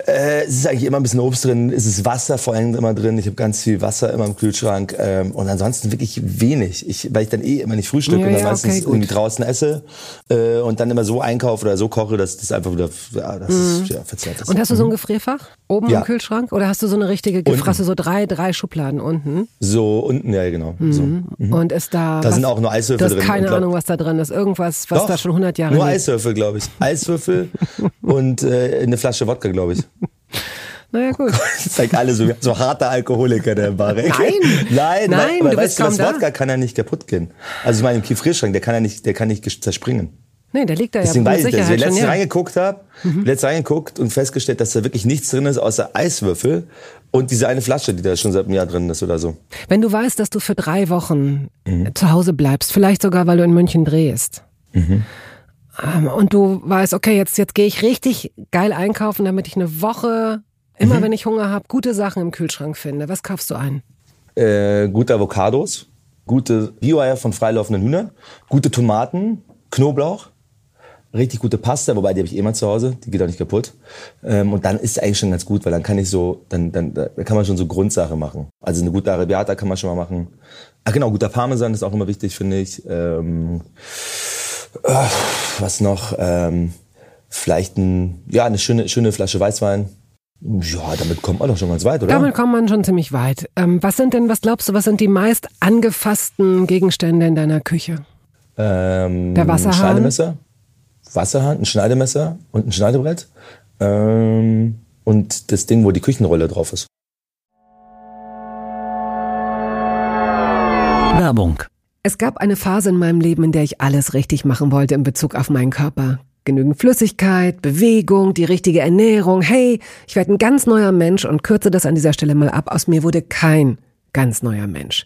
Äh, es ist eigentlich immer ein bisschen Obst drin. Es ist Wasser vor allem immer drin. Ich habe ganz viel Wasser immer im Kühlschrank. Ähm, und ansonsten wirklich wenig. Ich, weil ich dann eh immer nicht frühstücke ja, und dann ja, meistens okay, irgendwie draußen esse äh, und dann immer so einkaufe oder so koche, dass das einfach wieder ja, das mhm. ist, ja, verzerrt ist. Und hast du so ein mhm. Gefrierfach oben ja. im Kühlschrank? Oder hast du so eine richtige Gefrasse, so drei, drei Schubladen unten? So unten, ja genau. Mhm. So. Mhm. Und ist da... Da was, sind auch nur Eiswürfel drin. Du hast keine Ahnung, was da drin ist. Irgendwas, was Doch, da schon 100 Jahre Nur liegt. Eiswürfel, glaube ich. Eiswürfel und äh, eine Flasche Wodka, glaube ich. Naja, gut. Das zeigt alle so, so harte Alkoholiker, der Barek. Nein. Nein, nein, weil, du weißt du, das Wodka kann ja nicht kaputt gehen. Also ich meine, im Gefrierschrank, der kann ja nicht, der kann nicht zerspringen. Nee, der liegt da Deswegen ja weiß ich, dass ich letztens ja. reingeguckt habe, mhm. letztens reingeguckt und festgestellt, dass da wirklich nichts drin ist außer Eiswürfel und diese eine Flasche, die da schon seit einem Jahr drin ist oder so. Wenn du weißt, dass du für drei Wochen mhm. zu Hause bleibst, vielleicht sogar, weil du in München drehst, mhm. Ähm, und du weißt, okay, jetzt, jetzt gehe ich richtig geil einkaufen, damit ich eine Woche, immer mhm. wenn ich Hunger habe, gute Sachen im Kühlschrank finde. Was kaufst du ein? Äh, gute Avocados, gute Bio-Eier von freilaufenden Hühnern, gute Tomaten, Knoblauch, richtig gute Pasta, wobei die habe ich eh mal zu Hause, die geht auch nicht kaputt. Ähm, und dann ist es eigentlich schon ganz gut, weil dann kann ich so, dann, dann da kann man schon so Grundsache machen. Also eine gute Arabiata kann man schon mal machen. Ach genau, guter Parmesan ist auch immer wichtig, finde ich. Ähm, äh, was noch? Ähm, vielleicht ein, ja, eine schöne, schöne Flasche Weißwein. Ja, damit kommt man doch schon ganz weit, oder? Damit kommt man schon ziemlich weit. Ähm, was sind denn, was glaubst du, was sind die meist angefassten Gegenstände in deiner Küche? Ähm, Der Wasserhahn? Schneidemesser, Wasserhahn, ein Schneidemesser und ein Schneidebrett. Ähm, und das Ding, wo die Küchenrolle drauf ist. Werbung es gab eine Phase in meinem Leben, in der ich alles richtig machen wollte in Bezug auf meinen Körper. Genügend Flüssigkeit, Bewegung, die richtige Ernährung. Hey, ich werde ein ganz neuer Mensch und kürze das an dieser Stelle mal ab. Aus mir wurde kein ganz neuer Mensch.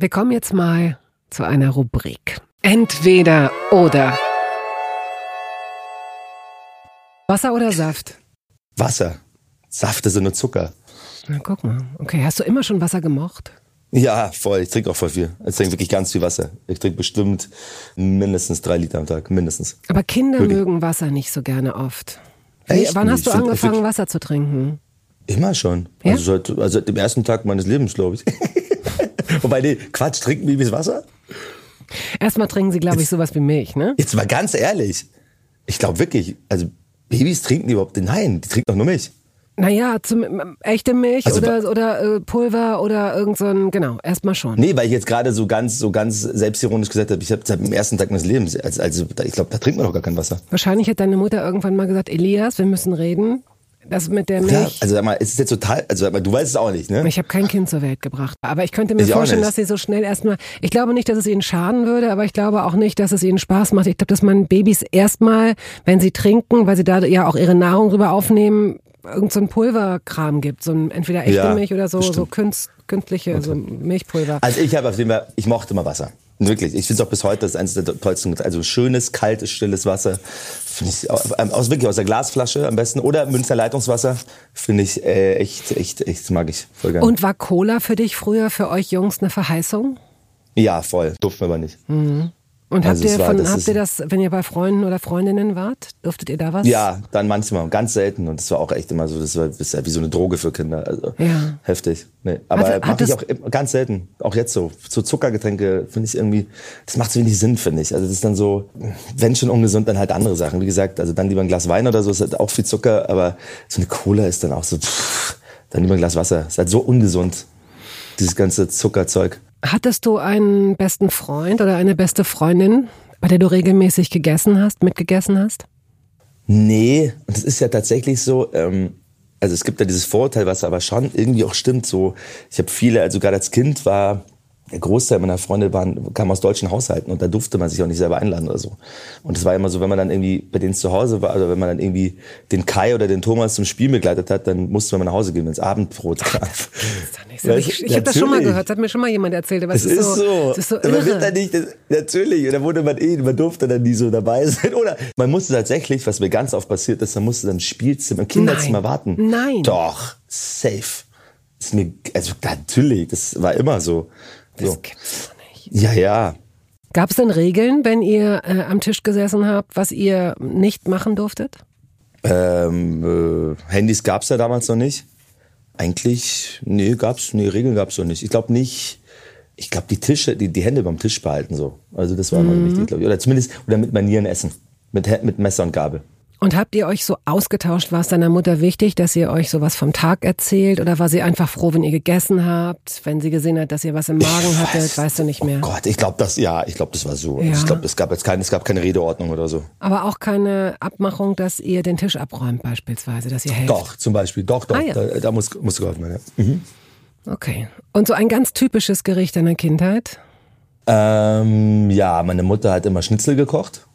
Wir kommen jetzt mal zu einer Rubrik. Entweder oder. Wasser oder Saft? Wasser. Saft ist nur Zucker. Na, guck mal. Okay, hast du immer schon Wasser gemocht? Ja, voll. Ich trinke auch voll viel. Ich trinke wirklich ganz viel Wasser. Ich trinke bestimmt mindestens drei Liter am Tag. Mindestens. Aber Kinder wirklich. mögen Wasser nicht so gerne oft. Wie, Echt? Wann hast du angefangen, Wasser zu trinken? Immer schon. Ja? Also, seit, also seit dem ersten Tag meines Lebens, glaube ich. Wobei, nee, Quatsch, trinken Babys Wasser? Erstmal trinken sie, glaube ich, sowas wie Milch, ne? Jetzt mal ganz ehrlich. Ich glaube wirklich, also Babys trinken die überhaupt, nein, die trinken doch nur Milch. Naja, zum, echte Milch also, oder, oder äh, Pulver oder irgend so ein, genau, erstmal schon. Nee, weil ich jetzt gerade so ganz, so ganz selbstironisch gesagt habe, ich habe seit dem ersten Tag meines Lebens, also, also ich glaube, da trinkt man doch gar kein Wasser. Wahrscheinlich hat deine Mutter irgendwann mal gesagt, Elias, wir müssen reden. Das mit der Milch. Ja, also sag mal, es ist jetzt total, also sag mal, du weißt es auch nicht, ne? Ich habe kein Kind zur Welt gebracht. Aber ich könnte mir ich vorstellen, dass sie so schnell erstmal, ich glaube nicht, dass es ihnen schaden würde, aber ich glaube auch nicht, dass es ihnen Spaß macht. Ich glaube, dass man Babys erstmal, wenn sie trinken, weil sie da ja auch ihre Nahrung drüber aufnehmen, irgend so ein Pulverkram gibt, so ein entweder echte ja, Milch oder so, so künst, künstliche okay. so Milchpulver. Also ich habe auf jeden Fall, ich mochte mal Wasser. Wirklich. Ich finde es auch bis heute das eines der tollsten. Also schönes, kaltes, stilles Wasser. Finde ich aus, wirklich aus der Glasflasche am besten. Oder Münster Leitungswasser. Finde ich äh, echt, echt, echt mag ich voll gerne. Und war Cola für dich früher, für euch Jungs, eine Verheißung? Ja, voll. Durften wir aber nicht. Mhm. Und habt, also ihr, von, war, habt ihr das, wenn ihr bei Freunden oder Freundinnen wart, durftet ihr da was? Ja, dann manchmal, ganz selten. Und das war auch echt immer so, das war, das ist wie so eine Droge für Kinder. Also ja. heftig. Nee, aber Hatte, mache ich auch ganz selten. Auch jetzt so. So Zuckergetränke finde ich irgendwie, das macht so wenig Sinn, finde ich. Also das ist dann so, wenn schon ungesund, dann halt andere Sachen. Wie gesagt, also dann lieber ein Glas Wein oder so, ist halt auch viel Zucker, aber so eine Cola ist dann auch so, pff, dann lieber ein Glas Wasser. Ist halt so ungesund, dieses ganze Zuckerzeug. Hattest du einen besten Freund oder eine beste Freundin, bei der du regelmäßig gegessen hast, mitgegessen hast? Nee, und es ist ja tatsächlich so, ähm, also es gibt ja dieses Vorurteil, was aber schon irgendwie auch stimmt. So, ich habe viele, also gerade als Kind war der Großteil meiner Freunde waren, kam aus deutschen Haushalten und da durfte man sich auch nicht selber einladen oder so. Und es war immer so, wenn man dann irgendwie bei denen zu Hause war, oder wenn man dann irgendwie den Kai oder den Thomas zum Spiel begleitet hat, dann musste man nach Hause gehen, wenn es Abendbrot gab. So. Ich, ich habe das schon mal gehört, das hat mir schon mal jemand erzählt. Aber es ist, ist so. Es ist so irre. Man wird da nicht, das, natürlich, und da wurde man eh, man durfte dann nie so dabei sein. Oder man musste tatsächlich, was mir ganz oft passiert ist, man musste dann im Spielzimmer, im Kinderzimmer Nein. warten. Nein. Doch, safe. Das ist mir, also natürlich, das war immer so. Das so. gibt's doch nicht. Ja, ja. Gab es denn Regeln, wenn ihr äh, am Tisch gesessen habt, was ihr nicht machen durftet? Ähm, äh, Handys gab es ja damals noch nicht. Eigentlich, nee, gab's, nee, Regeln gab's noch nicht. Ich glaube nicht, ich glaube die Tische, die, die Hände beim Tisch behalten so. Also das war mhm. immer wichtig, glaube ich. Oder zumindest, oder mit Manieren essen. Mit, mit Messer und Gabel. Und habt ihr euch so ausgetauscht? War es deiner Mutter wichtig, dass ihr euch sowas vom Tag erzählt? Oder war sie einfach froh, wenn ihr gegessen habt? Wenn sie gesehen hat, dass ihr was im Magen hattet? Weiß, weißt du nicht mehr? Oh Gott, ich glaube, das, ja, ich glaube, das war so. Ja. Ich glaube, es gab jetzt keine, es gab keine Redeordnung oder so. Aber auch keine Abmachung, dass ihr den Tisch abräumt beispielsweise, dass ihr helft? Doch, zum Beispiel. Doch, doch. Ah, ja. Da, da muss, muss geholfen werden, ja. Mhm. Okay. Und so ein ganz typisches Gericht deiner Kindheit? Ähm, ja, meine Mutter hat immer Schnitzel gekocht.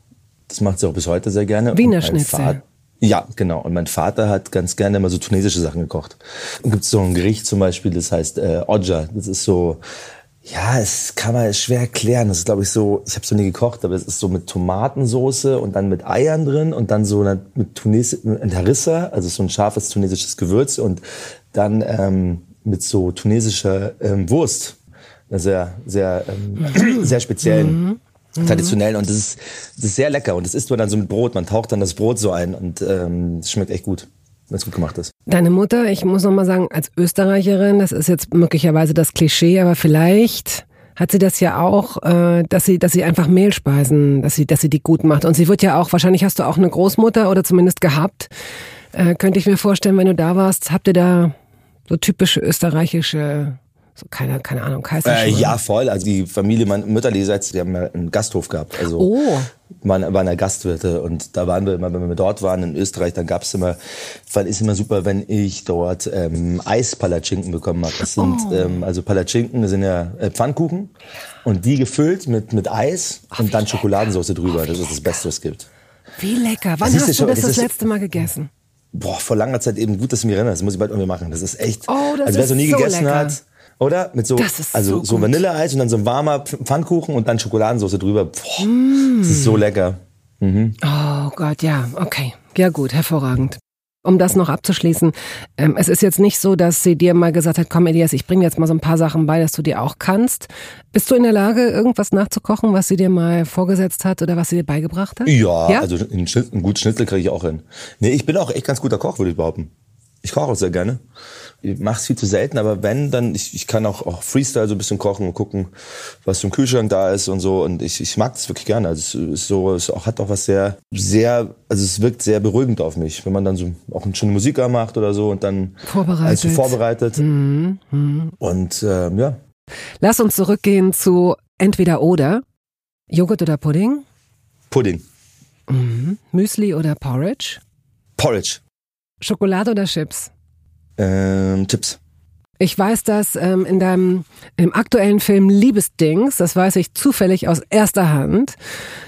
Das macht sie auch bis heute sehr gerne. Wiener Schnitzel. Vater, ja, genau. Und mein Vater hat ganz gerne immer so tunesische Sachen gekocht. Und gibt so ein Gericht zum Beispiel, das heißt äh, Odja. Das ist so, Ja, es kann man schwer erklären. Das ist, glaube ich, so, ich habe so nie gekocht, aber es ist so mit Tomatensoße und dann mit Eiern drin und dann so eine, mit Tunes ein Harissa, also so ein scharfes tunesisches Gewürz und dann ähm, mit so tunesischer ähm, Wurst. Sehr, sehr, ähm, sehr speziellen. Mhm. Traditionellen und das ist, das ist sehr lecker und das isst man dann so mit Brot. Man taucht dann das Brot so ein und ähm, das schmeckt echt gut wenn es gut gemacht ist. Deine Mutter, ich muss noch mal sagen, als Österreicherin, das ist jetzt möglicherweise das Klischee, aber vielleicht hat sie das ja auch, äh, dass sie, dass sie einfach Mehlspeisen, dass sie, dass sie die gut macht. Und sie wird ja auch, wahrscheinlich hast du auch eine Großmutter oder zumindest gehabt. Äh, könnte ich mir vorstellen, wenn du da warst, habt ihr da so typische österreichische so keine, keine Ahnung, Kaiserschmarrn? Äh, ja, voll. Also die Familie mein, mütterlicherseits, die haben ja einen Gasthof gehabt. Also oh. waren, waren ja Gastwirte und da waren wir immer, wenn wir dort waren in Österreich, dann gab's immer, fand ist immer super, wenn ich dort ähm, Eispalatschinken bekommen habe. Das sind oh. ähm, also Palatschinken, sind ja äh, Pfannkuchen und die gefüllt mit mit Eis oh, und dann Schokoladensauce drüber. Oh, das ist das Beste, was es gibt. Wie lecker. Wann das hast du schon, das das, das letzte Mal gegessen? Boah, vor langer Zeit eben gut, dass du mich erinnerst. Das muss ich bald irgendwie machen. Das ist echt. Oh, das also wer so nie so gegessen lecker. hat oder? Mit so, also so, so Vanilleeis und dann so ein warmer Pfannkuchen und dann Schokoladensauce drüber. Boah, mm. Das ist so lecker. Mhm. Oh Gott, ja, okay. Ja gut, hervorragend. Um das noch abzuschließen, ähm, es ist jetzt nicht so, dass sie dir mal gesagt hat, komm Elias, ich bringe jetzt mal so ein paar Sachen bei, dass du dir auch kannst. Bist du in der Lage, irgendwas nachzukochen, was sie dir mal vorgesetzt hat oder was sie dir beigebracht hat? Ja, ja? also einen, einen guten Schnitzel kriege ich auch hin. Nee, ich bin auch echt ganz guter Koch, würde ich behaupten. Ich koche auch sehr gerne. Ich mache es viel zu selten, aber wenn, dann, ich, ich kann auch, auch Freestyle so ein bisschen kochen und gucken, was im Kühlschrank da ist und so. Und ich, ich mag das wirklich gerne. Also es ist so, es auch, hat auch was sehr, sehr, also es wirkt sehr beruhigend auf mich, wenn man dann so auch eine schöne Musik macht oder so und dann vorbereitet. Also vorbereitet. Mhm. Mhm. Und äh, ja. Lass uns zurückgehen zu entweder oder. Joghurt oder Pudding? Pudding. Mhm. Müsli oder Porridge? Porridge. Schokolade oder Chips? Ähm, Chips. Ich weiß das ähm, in deinem im aktuellen Film Liebesdings, das weiß ich zufällig aus erster Hand,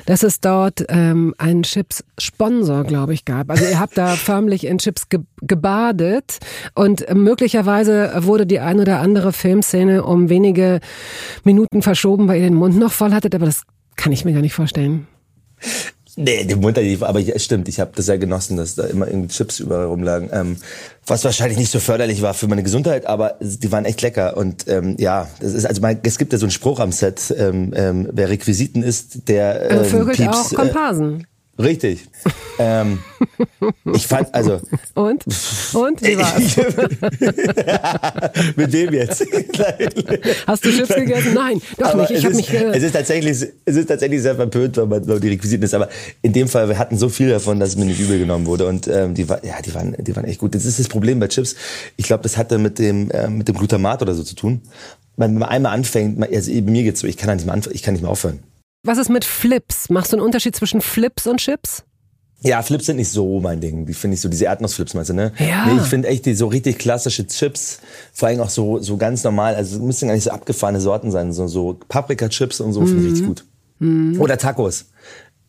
dass es dort ähm, einen Chips-Sponsor, glaube ich, gab. Also ihr habt da förmlich in Chips ge gebadet und möglicherweise wurde die ein oder andere Filmszene um wenige Minuten verschoben, weil ihr den Mund noch voll hattet, aber das kann ich mir gar nicht vorstellen. Nee, die Mutter, aber ja, stimmt, ich habe das sehr genossen, dass da immer irgendwie Chips überall rumlagen. Ähm, was wahrscheinlich nicht so förderlich war für meine Gesundheit, aber die waren echt lecker. Und ähm, ja, das ist also mein, es gibt ja so einen Spruch am Set, ähm, ähm, wer Requisiten ist, der ähm, Vögelt Pieps, auch Komparsen. Äh, Richtig. ähm, ich fand, also. Und? Und? Wie war's? Mit wem jetzt? Hast du Chips gegessen? Nein, doch aber nicht. Ich habe mich. Äh es ist tatsächlich, es ist tatsächlich sehr verpönt, wenn man die Requisiten ist. Aber in dem Fall, wir hatten so viel davon, dass es mir nicht übel genommen wurde. Und ähm, die war, ja, die waren, die waren echt gut. Das ist das Problem bei Chips. Ich glaube, das hatte mit dem, äh, mit dem Glutamat oder so zu tun. Wenn man einmal anfängt, also bei mir geht's so, ich kann nicht mehr anfangen, ich kann nicht mehr aufhören. Was ist mit Flips? Machst du einen Unterschied zwischen Flips und Chips? Ja, Flips sind nicht so mein Ding. Die finde ich so, diese Erdnussflips meinst du, ne? Ja. Nee, ich finde echt die so richtig klassische Chips, vor allem auch so, so ganz normal, also müssen gar nicht so abgefahrene Sorten sein, so, so Paprika-Chips und so mhm. finde ich richtig gut. Mhm. Oder Tacos.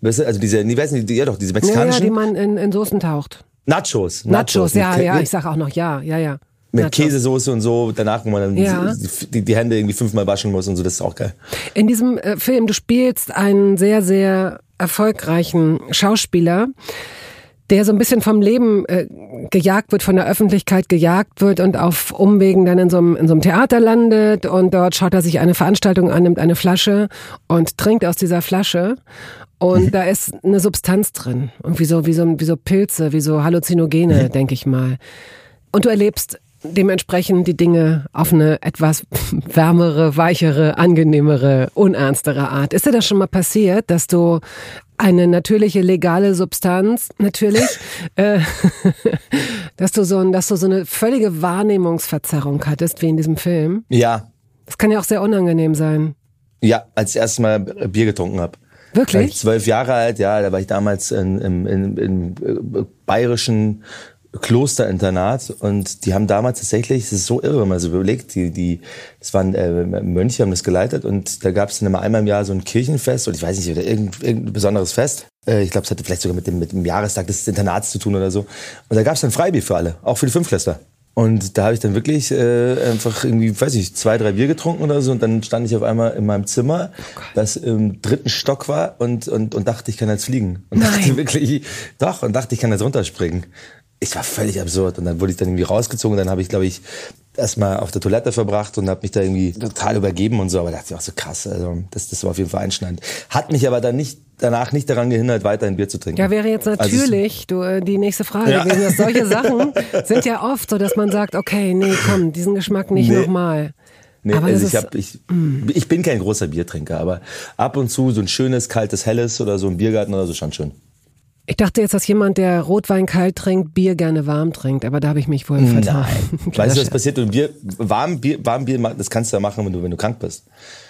Weißt du, also diese, die weiß nicht, die, ja doch, diese mexikanischen. Ja, ja, die man in, in Soßen taucht. Nachos. Nachos, Nachos ja, ja, ich sag auch noch ja, ja, ja mit Nachos. Käsesoße und so, danach, wo man dann ja. die, die, Hände irgendwie fünfmal waschen muss und so, das ist auch geil. In diesem äh, Film, du spielst einen sehr, sehr erfolgreichen Schauspieler, der so ein bisschen vom Leben äh, gejagt wird, von der Öffentlichkeit gejagt wird und auf Umwegen dann in so, einem, in so einem Theater landet und dort schaut er sich eine Veranstaltung an, nimmt eine Flasche und trinkt aus dieser Flasche und mhm. da ist eine Substanz drin. Und wie so, wie so, wie so Pilze, wie so Halluzinogene, mhm. denke ich mal. Und du erlebst dementsprechend die Dinge auf eine etwas wärmere, weichere, angenehmere, unernstere Art. Ist dir das schon mal passiert, dass du eine natürliche legale Substanz natürlich, äh, dass du so, dass du so eine völlige Wahrnehmungsverzerrung hattest wie in diesem Film? Ja. Das kann ja auch sehr unangenehm sein. Ja, als ich erstes Mal Bier getrunken habe. Wirklich? Zwölf Jahre alt, ja, da war ich damals in, in, in, in äh, bayerischen Klosterinternat und die haben damals tatsächlich, es ist so irre, wenn man so überlegt, die, die, das waren äh, Mönche, haben das geleitet und da gab es dann immer einmal im Jahr so ein Kirchenfest oder ich weiß nicht, oder irgendein, irgendein besonderes Fest. Äh, ich glaube, es hatte vielleicht sogar mit dem, mit dem Jahrestag des Internats zu tun oder so. Und da gab es dann Freibier für alle, auch für die Fünfklässler. Und da habe ich dann wirklich äh, einfach irgendwie, weiß ich, zwei, drei Bier getrunken oder so. Und dann stand ich auf einmal in meinem Zimmer, oh das im dritten Stock war und, und, und dachte, ich kann jetzt fliegen. Und Nein. dachte wirklich, doch, und dachte, ich kann jetzt runterspringen. Ich war völlig absurd. Und dann wurde ich dann irgendwie rausgezogen. Und dann habe ich, glaube ich, erstmal auf der Toilette verbracht und habe mich da irgendwie total übergeben und so. Aber dachte ich auch so krass. Also das, das war auf jeden Fall einschneidend. Hat mich aber dann nicht danach nicht daran gehindert, weiter ein Bier zu trinken. Ja, wäre jetzt Also natürlich du, äh, die nächste Frage Ja. gewesen. Dass solche Sachen sind ja oft so, dass man sagt, okay, nee, komm, diesen Geschmack nicht Nee. nochmal. Nee, Aber also ich, hab, ich, ich bin kein großer Biertrinker, aber ab und zu so ein schönes, kaltes, helles oder so ein Biergarten oder so schon schön. Ich dachte jetzt, dass jemand, der Rotwein kalt trinkt, Bier gerne warm trinkt, aber da habe ich mich wohl vertan. Weißt du, was passiert? Und Bier, warm Bier, warm Bier, das kannst du ja machen, wenn du, wenn du krank bist.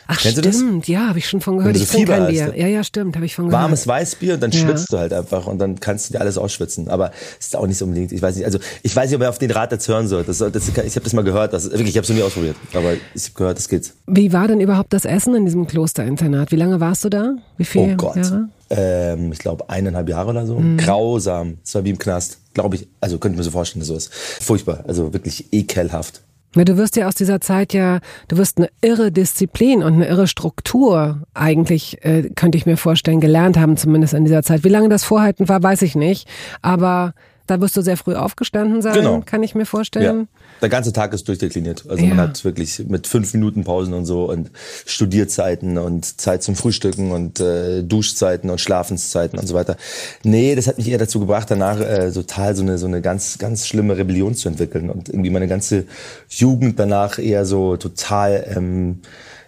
Ach Kennst du das? stimmt, ja, habe ich schon von gehört. Ich trinke kein Bier. hast, Ja, ja, stimmt, habe ich von gehört. Warmes Weißbier und dann Ja. schwitzt du halt einfach und dann kannst du dir alles ausschwitzen. Aber ist auch nicht so unbedingt. Ich weiß nicht. Also ich weiß nicht, ob er auf den Rat jetzt hören soll. Das, das, ich habe das mal gehört. Das, wirklich, ich habe es noch nie ausprobiert. Aber ich habe gehört, das geht. Wie war denn überhaupt das Essen in diesem Klosterinternat? Wie lange warst du da? Wie Oh viele Gott. Jahre? Ähm, ich glaube eineinhalb Jahre oder so. Mhm. Grausam. Es war wie im Knast. Glaube ich. Also könnte ich mir so vorstellen, so ist. Furchtbar. Also wirklich ekelhaft. Ja, du wirst ja aus dieser Zeit ja, du wirst eine irre Disziplin und eine irre Struktur eigentlich, äh, könnte ich mir vorstellen, gelernt haben, zumindest in dieser Zeit. Wie lange das Vorhalten war, weiß ich nicht. Aber da wirst du sehr früh aufgestanden sein, Genau. kann ich mir Ja. vorstellen. Der ganze Tag ist durchdekliniert. Also Ja. man hat wirklich mit fünf Minuten Pausen und so und Studierzeiten und Zeit zum Frühstücken und äh, Duschzeiten und Schlafenszeiten und so weiter. Nee, das hat mich eher dazu gebracht, danach äh, total so eine so eine ganz ganz schlimme Rebellion zu entwickeln und irgendwie meine ganze Jugend danach eher so total ähm,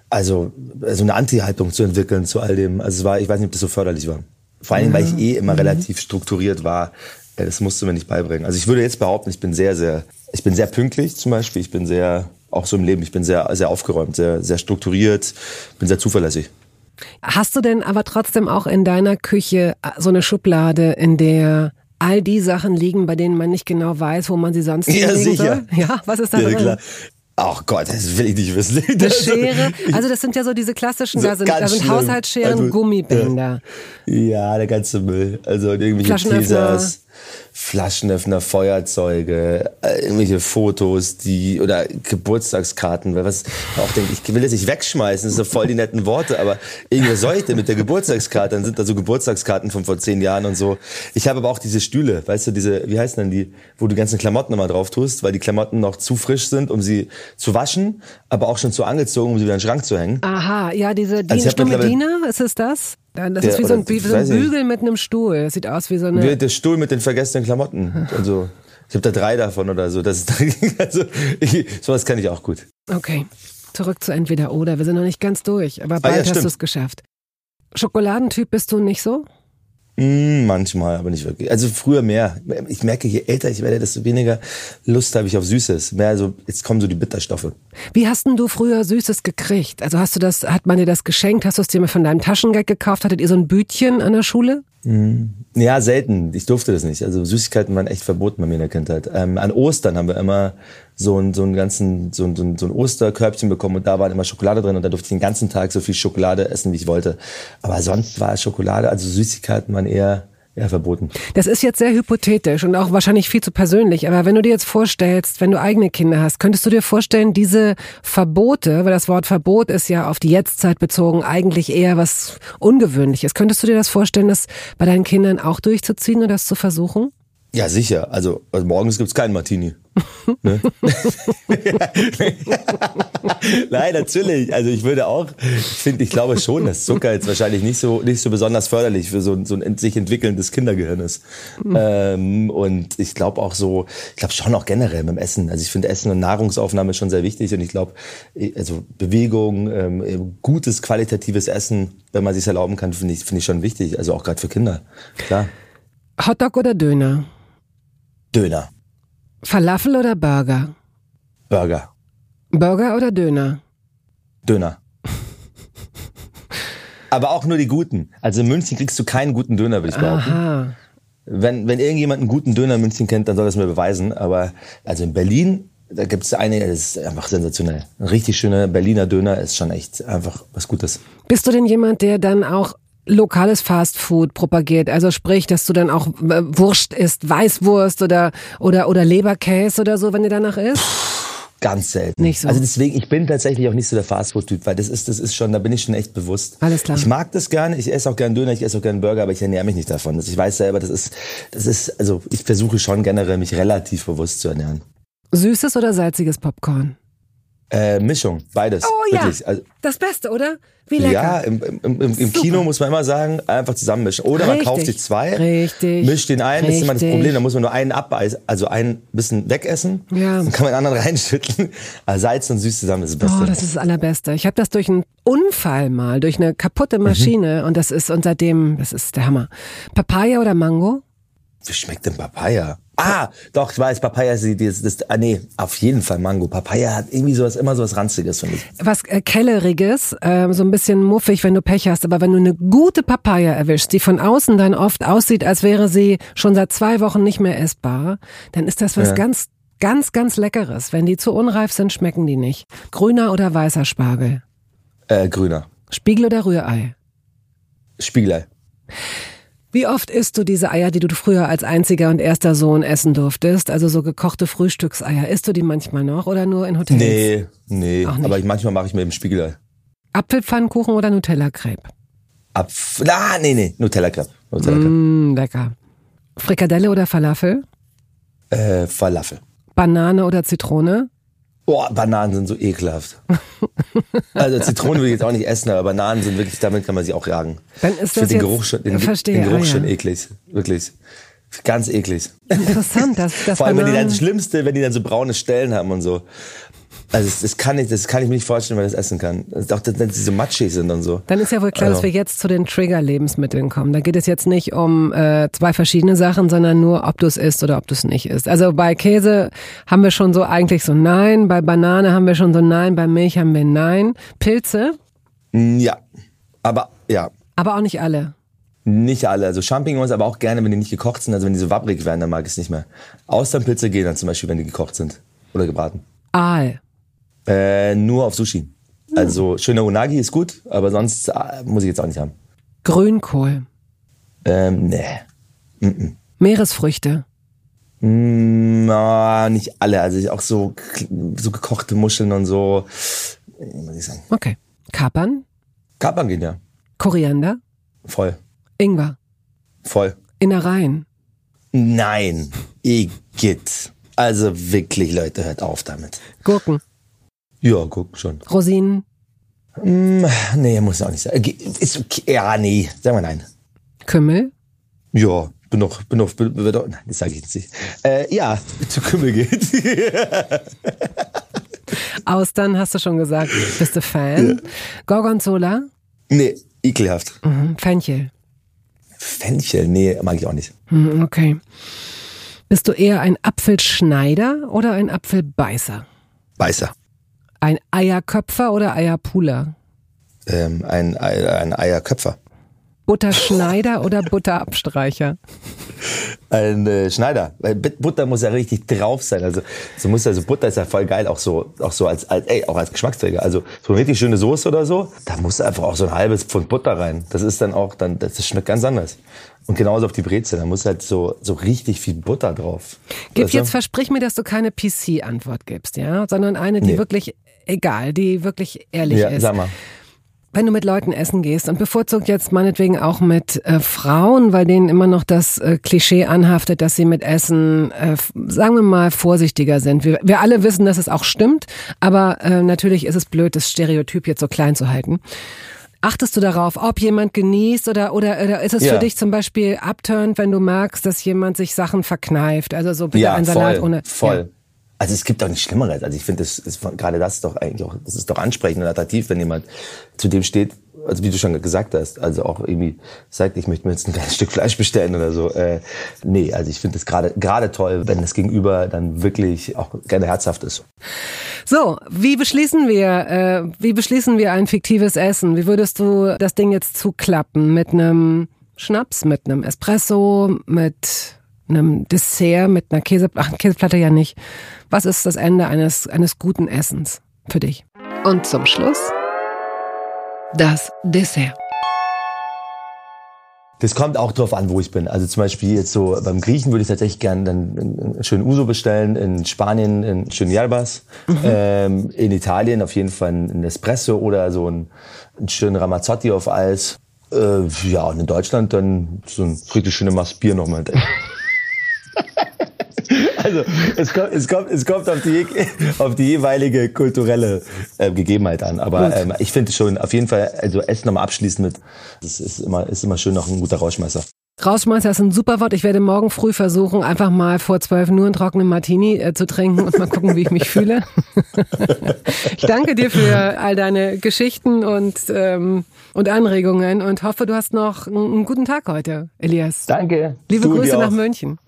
also so eine Anti-Haltung zu entwickeln zu all dem. Also es war, ich weiß nicht, ob das so förderlich war. Vor allem, weil ich eh immer relativ strukturiert war. Das musste mir nicht beibringen. Also ich würde jetzt behaupten, ich bin sehr, sehr, ich bin sehr pünktlich zum Beispiel. Ich bin sehr, auch so im Leben, ich bin sehr, sehr aufgeräumt, sehr, sehr strukturiert, bin sehr zuverlässig. Hast du denn aber trotzdem auch in deiner Küche so eine Schublade, in der all die Sachen liegen, bei denen man nicht genau weiß, wo man sie sonst Ja, sicher. soll? Ja, was ist da Ja, drin? klar. Ach Gott, das will ich nicht wissen. Eine Das- Schere, also das sind ja so diese klassischen, So da sind, da sind. Haushaltsscheren, Also, Gummibänder. Ja, der ganze Müll. Also irgendwelche. Teasers, Flaschenöffner, Feuerzeuge, äh, irgendwelche Fotos, die oder Geburtstagskarten. Weil was auch denkt, ich will das nicht wegschmeißen, das sind so voll die netten Worte, aber irgendwie was soll ich denn mit der Geburtstagskarte? Dann sind da so Geburtstagskarten von vor zehn Jahren und so. Ich habe aber auch diese Stühle, weißt du, diese, wie heißen denn die, wo du die ganzen Klamotten immer drauf tust, weil die Klamotten noch zu frisch sind, um sie zu waschen, aber auch schon zu angezogen, um sie wieder in den Schrank zu hängen. Aha, ja, diese Dien Also Diener, ist es das? Das Der- ist wie so ein, wie so ein ich nicht. Bügel mit einem Stuhl. Das sieht aus wie so eine. Wie der Stuhl mit den vergessenen Klamotten. Also, ich habe da drei davon oder so. Das ist, also, ich, sowas kann ich auch gut. Okay, zurück zu entweder oder. Wir sind noch nicht ganz durch, aber Ah, bald ja, hast du es geschafft. Schokoladentyp bist du nicht so? Mm, manchmal, aber nicht wirklich. Also früher mehr. Ich merke, je älter ich werde, desto weniger Lust habe ich auf Süßes. Mehr so, jetzt kommen so die Bitterstoffe. Wie hast denn du früher Süßes gekriegt? Also hast du das, hat man dir das geschenkt? Hast du es dir mal von deinem Taschengeld gekauft? Hattet ihr so ein Bütchen an der Schule? Ja, selten. Ich durfte das nicht. Also Süßigkeiten waren echt verboten bei mir in der Kindheit. Ähm, an Ostern haben wir immer so einen so einen ganzen ein, so ein, so ein Osterkörbchen bekommen und da war immer Schokolade drin und da durfte ich den ganzen Tag so viel Schokolade essen, wie ich wollte. Aber sonst war Schokolade, also Süßigkeiten waren eher eher verboten. Das ist jetzt sehr hypothetisch und auch wahrscheinlich viel zu persönlich. Aber wenn du dir jetzt vorstellst, wenn du eigene Kinder hast, könntest du dir vorstellen, diese Verbote, weil das Wort Verbot ist ja auf die Jetztzeit bezogen eigentlich eher was Ungewöhnliches. Könntest du dir das vorstellen, das bei deinen Kindern auch durchzuziehen oder das zu versuchen? Ja, sicher. Also, also morgens gibt's keinen Martini. Ne? Nein, natürlich. Also ich würde auch, ich finde, ich glaube schon, dass Zucker jetzt wahrscheinlich nicht so nicht so besonders förderlich für so, ein- so ein sich entwickelndes Kindergehirn ist. Ähm, und ich glaube auch so, ich glaube schon auch generell beim Essen. Also ich finde Essen und Nahrungsaufnahme schon sehr wichtig. Und ich glaube, also Bewegung, ähm, gutes qualitatives Essen, wenn man sich erlauben kann, finde ich, finde ich schon wichtig. Also auch gerade für Kinder. Klar. Hotdog oder Döner? Döner, Falafel oder Burger? Burger, Burger oder Döner? Döner. Aber auch nur die guten. Also in München kriegst du keinen guten Döner, würde ich behaupten. Aha. Wenn, wenn irgendjemand einen guten Döner in München kennt, dann soll das mir beweisen. Aber also in Berlin, da gibt es eine, das ist einfach sensationell. Ein richtig schöner Berliner Döner ist schon echt einfach was Gutes. Bist du denn jemand, der dann auch lokales Fastfood propagiert. Also sprich, dass du dann auch äh, Wurst isst, Weißwurst oder, oder, oder Leberkäse oder so, wenn dir danach ist? Ganz selten. Nicht so. Also deswegen, ich bin tatsächlich auch nicht so der Fastfood-Typ, weil das ist, das ist schon, da bin ich schon echt bewusst. Alles klar. Ich mag das gerne, ich esse auch gerne Döner, ich esse auch gerne Burger, aber ich ernähre mich nicht davon. Ich weiß selber, das ist, das ist, also ich versuche schon generell mich relativ bewusst zu ernähren. Süßes oder salziges Popcorn? Äh, Mischung, beides. Oh ja, Also, das Beste, oder? Wie lecker. ja, im, im, im, im Kino muss man immer sagen, einfach zusammenmischen. Oder man Richtig. kauft sich zwei, Richtig. mischt den ein, das ist immer das. Problem, da muss man nur einen abbeißen, also ein bisschen wegessen, Ja. dann kann man den anderen reinschütteln. Also Salz und süß zusammen ist das Beste. Oh, das ist das Allerbeste. Ich habe das durch einen Unfall mal, durch eine kaputte Mhm. Maschine und das ist und seitdem, das ist der Hammer. Papaya oder Mango? Wie schmeckt denn Papaya? Ah, doch, ich weiß, Papaya ist die, das, das, ah, nee, auf jeden Fall Mango. Papaya hat irgendwie sowas, immer sowas Ranziges, finde ich. Was äh, Kelleriges, ähm, so ein bisschen muffig, wenn du Pech hast, aber wenn du eine gute Papaya erwischst, die von außen dann oft aussieht, als wäre sie schon seit zwei Wochen nicht mehr essbar, dann ist das was Ja. ganz, ganz, ganz Leckeres. Wenn die zu unreif sind, schmecken die nicht. Grüner oder weißer Spargel? Äh, grüner. Spiegel oder Rührei? Spiegelei. Wie oft isst du diese Eier, die du früher als einziger und erster Sohn essen durftest? Also so gekochte Frühstückseier. Isst du die manchmal noch oder nur in Hotels? Nee, nee. Aber ich, manchmal mache ich mir eben Spiegelei. Apfelpfannkuchen oder Nutella-Crepe? Apf ah, nee, nee, Nutella Crepe. Nutella Crepe. Mm, lecker. Frikadelle oder Falafel? Äh, Falafel. Banane oder Zitrone? Boah, Bananen sind so ekelhaft. also Zitronen würde ich jetzt auch nicht essen, aber Bananen sind wirklich, damit kann man sie auch jagen. Dann ist ich das finde den Geruch schon, den, verstehe, den Geruch ah, ja. schon eklig. Wirklich. Ganz eklig. Interessant, dass das Vor allem, wenn die dann Bananen- das Schlimmste, wenn die dann so braune Stellen haben und so. Also das, das kann ich, das kann ich mir nicht vorstellen, weil ich das essen kann. Auch wenn sie so matschig sind und so. Dann ist ja wohl klar, dass Also. wir jetzt zu den Trigger-Lebensmitteln kommen. Da geht es jetzt nicht um äh, zwei verschiedene Sachen, sondern nur, ob du es isst oder ob du es nicht isst. Also bei Käse haben wir schon so eigentlich so Nein, bei Banane haben wir schon so Nein, bei Milch haben wir Nein. Pilze, Ja. Aber ja, aber auch nicht alle. nicht alle. Also Champignons, aber auch gerne, wenn die nicht gekocht sind. Also wenn die so wabbrig werden, dann mag ich es nicht mehr. Austernpilze gehen dann zum Beispiel, wenn die gekocht sind. Oder gebraten. Aal. Äh, nur auf Sushi. Also schöner Unagi ist gut, aber sonst äh, muss ich jetzt auch nicht haben. Grünkohl. Ähm, nee. Meeresfrüchte. Mm, na, nicht alle. Also auch so, so gekochte Muscheln und so. Muss ich sagen. Okay. Kapern. Kapern gehen ja. Koriander. Voll. Ingwer. Voll. Innereien. Nein. Igitt. Also wirklich, Leute, hört auf damit. Gurken. Ja, guck schon. Rosinen. Mm, nee, muss auch nicht sein. Ist okay. Ja, nee. Sagen wir nein. Kümmel. Ja, bin doch, bin doch, bin, bin doch nein, das sage ich jetzt nicht. Äh, ja, zu Kümmel geht. Austern, hast du schon gesagt. Bist du Fan? Gorgonzola. nee, ekelhaft. Mhm. Fenchel. Fenchel, nee, mag ich auch nicht. Mhm, Okay. Bist du eher ein Apfelschneider oder ein Apfelbeißer? Beißer. Ein Eierköpfer oder Eierpuler? Ähm, ein, ein, ein Eierköpfer. Butterschneider oder Butterabstreicher? Ein äh, Schneider. Weil Butter muss ja richtig drauf sein. Also so muss also Butter ist ja voll geil, auch so, auch so als, als ey, auch als Geschmacksträger. Also so eine richtig schöne Soße oder so, da muss einfach auch so ein halbes Pfund Butter rein. Das ist dann auch, dann, das schmeckt ganz anders. Und genauso auf die Brezel, da muss halt so, so richtig viel Butter drauf. Gib Weißt du? jetzt, versprich mir, dass du keine PC-Antwort gibst, ja? Sondern eine, die Nee. wirklich, egal, die wirklich ehrlich Ja, ist. sag mal. Wenn du mit Leuten essen gehst und bevorzugt jetzt meinetwegen auch mit äh, Frauen, weil denen immer noch das äh, Klischee anhaftet, dass sie mit Essen, äh, sagen wir mal, vorsichtiger sind. Wir, wir alle wissen, dass es auch stimmt, aber äh, natürlich ist es blöd, das Stereotyp jetzt so klein zu halten. Achtest du darauf, ob jemand genießt oder, oder, oder ist es Ja. für dich zum Beispiel upturned, wenn du merkst, dass jemand sich Sachen verkneift? Also so bitte Ja, ein Salat voll, ohne. voll. Ja. Also es gibt auch nichts Schlimmeres. Also ich finde, das ist gerade das ist doch eigentlich auch, das ist doch ansprechend und attraktiv, wenn jemand zu dem steht, also wie du schon gesagt hast, also auch irgendwie sagt, ich möchte mir jetzt ein kleines Stück Fleisch bestellen oder so. Äh, nee, also ich finde das gerade gerade toll, wenn das Gegenüber dann wirklich auch gerne herzhaft ist. So, wie beschließen wir, äh, wie beschließen wir ein fiktives Essen? Wie würdest du das Ding jetzt zuklappen? Mit einem Schnaps, mit einem Espresso, mit einem Dessert, mit einer Käse, ach, Käseplatte ja nicht. Was ist das Ende eines, eines guten Essens für dich? Und zum Schluss das Dessert. Das kommt auch drauf an, wo ich bin. Also zum Beispiel jetzt so beim Griechen würde ich tatsächlich gerne dann einen schönen Uso bestellen. In Spanien einen schönen Yerbas. Mhm. Ähm, in Italien auf jeden Fall ein Espresso oder so einen, einen schönen Ramazzotti auf Eis. Äh, ja, und in Deutschland dann so ein richtig schönes Maß Bier nochmal. Also es kommt, es kommt, es kommt auf, die, auf die jeweilige kulturelle äh, Gegebenheit an. Aber ähm, ich finde schon auf jeden Fall, also Essen nochmal abschließen mit, das ist immer, ist immer schön noch ein guter Rauschmeißer. Rauschmeißer ist ein super Wort. Ich werde morgen früh versuchen, einfach mal vor zwölf nur einen trockenen Martini äh, zu trinken und mal gucken, wie ich mich fühle. ich danke dir für all deine Geschichten und, ähm, und Anregungen und hoffe, du hast noch einen, einen guten Tag heute, Elias. Danke. Liebe du Grüße nach München.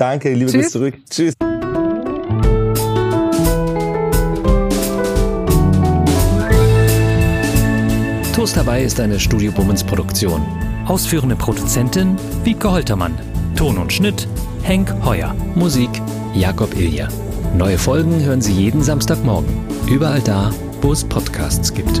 Danke, liebe Grüße zurück. Tschüss. Toast dabei ist eine Studio Bummens Produktion. Ausführende Produzentin Wiebke Holtermann. Ton und Schnitt Henk Heuer. Musik Jakob Ilja. Neue Folgen hören Sie jeden Samstagmorgen. Überall da, wo es Podcasts gibt.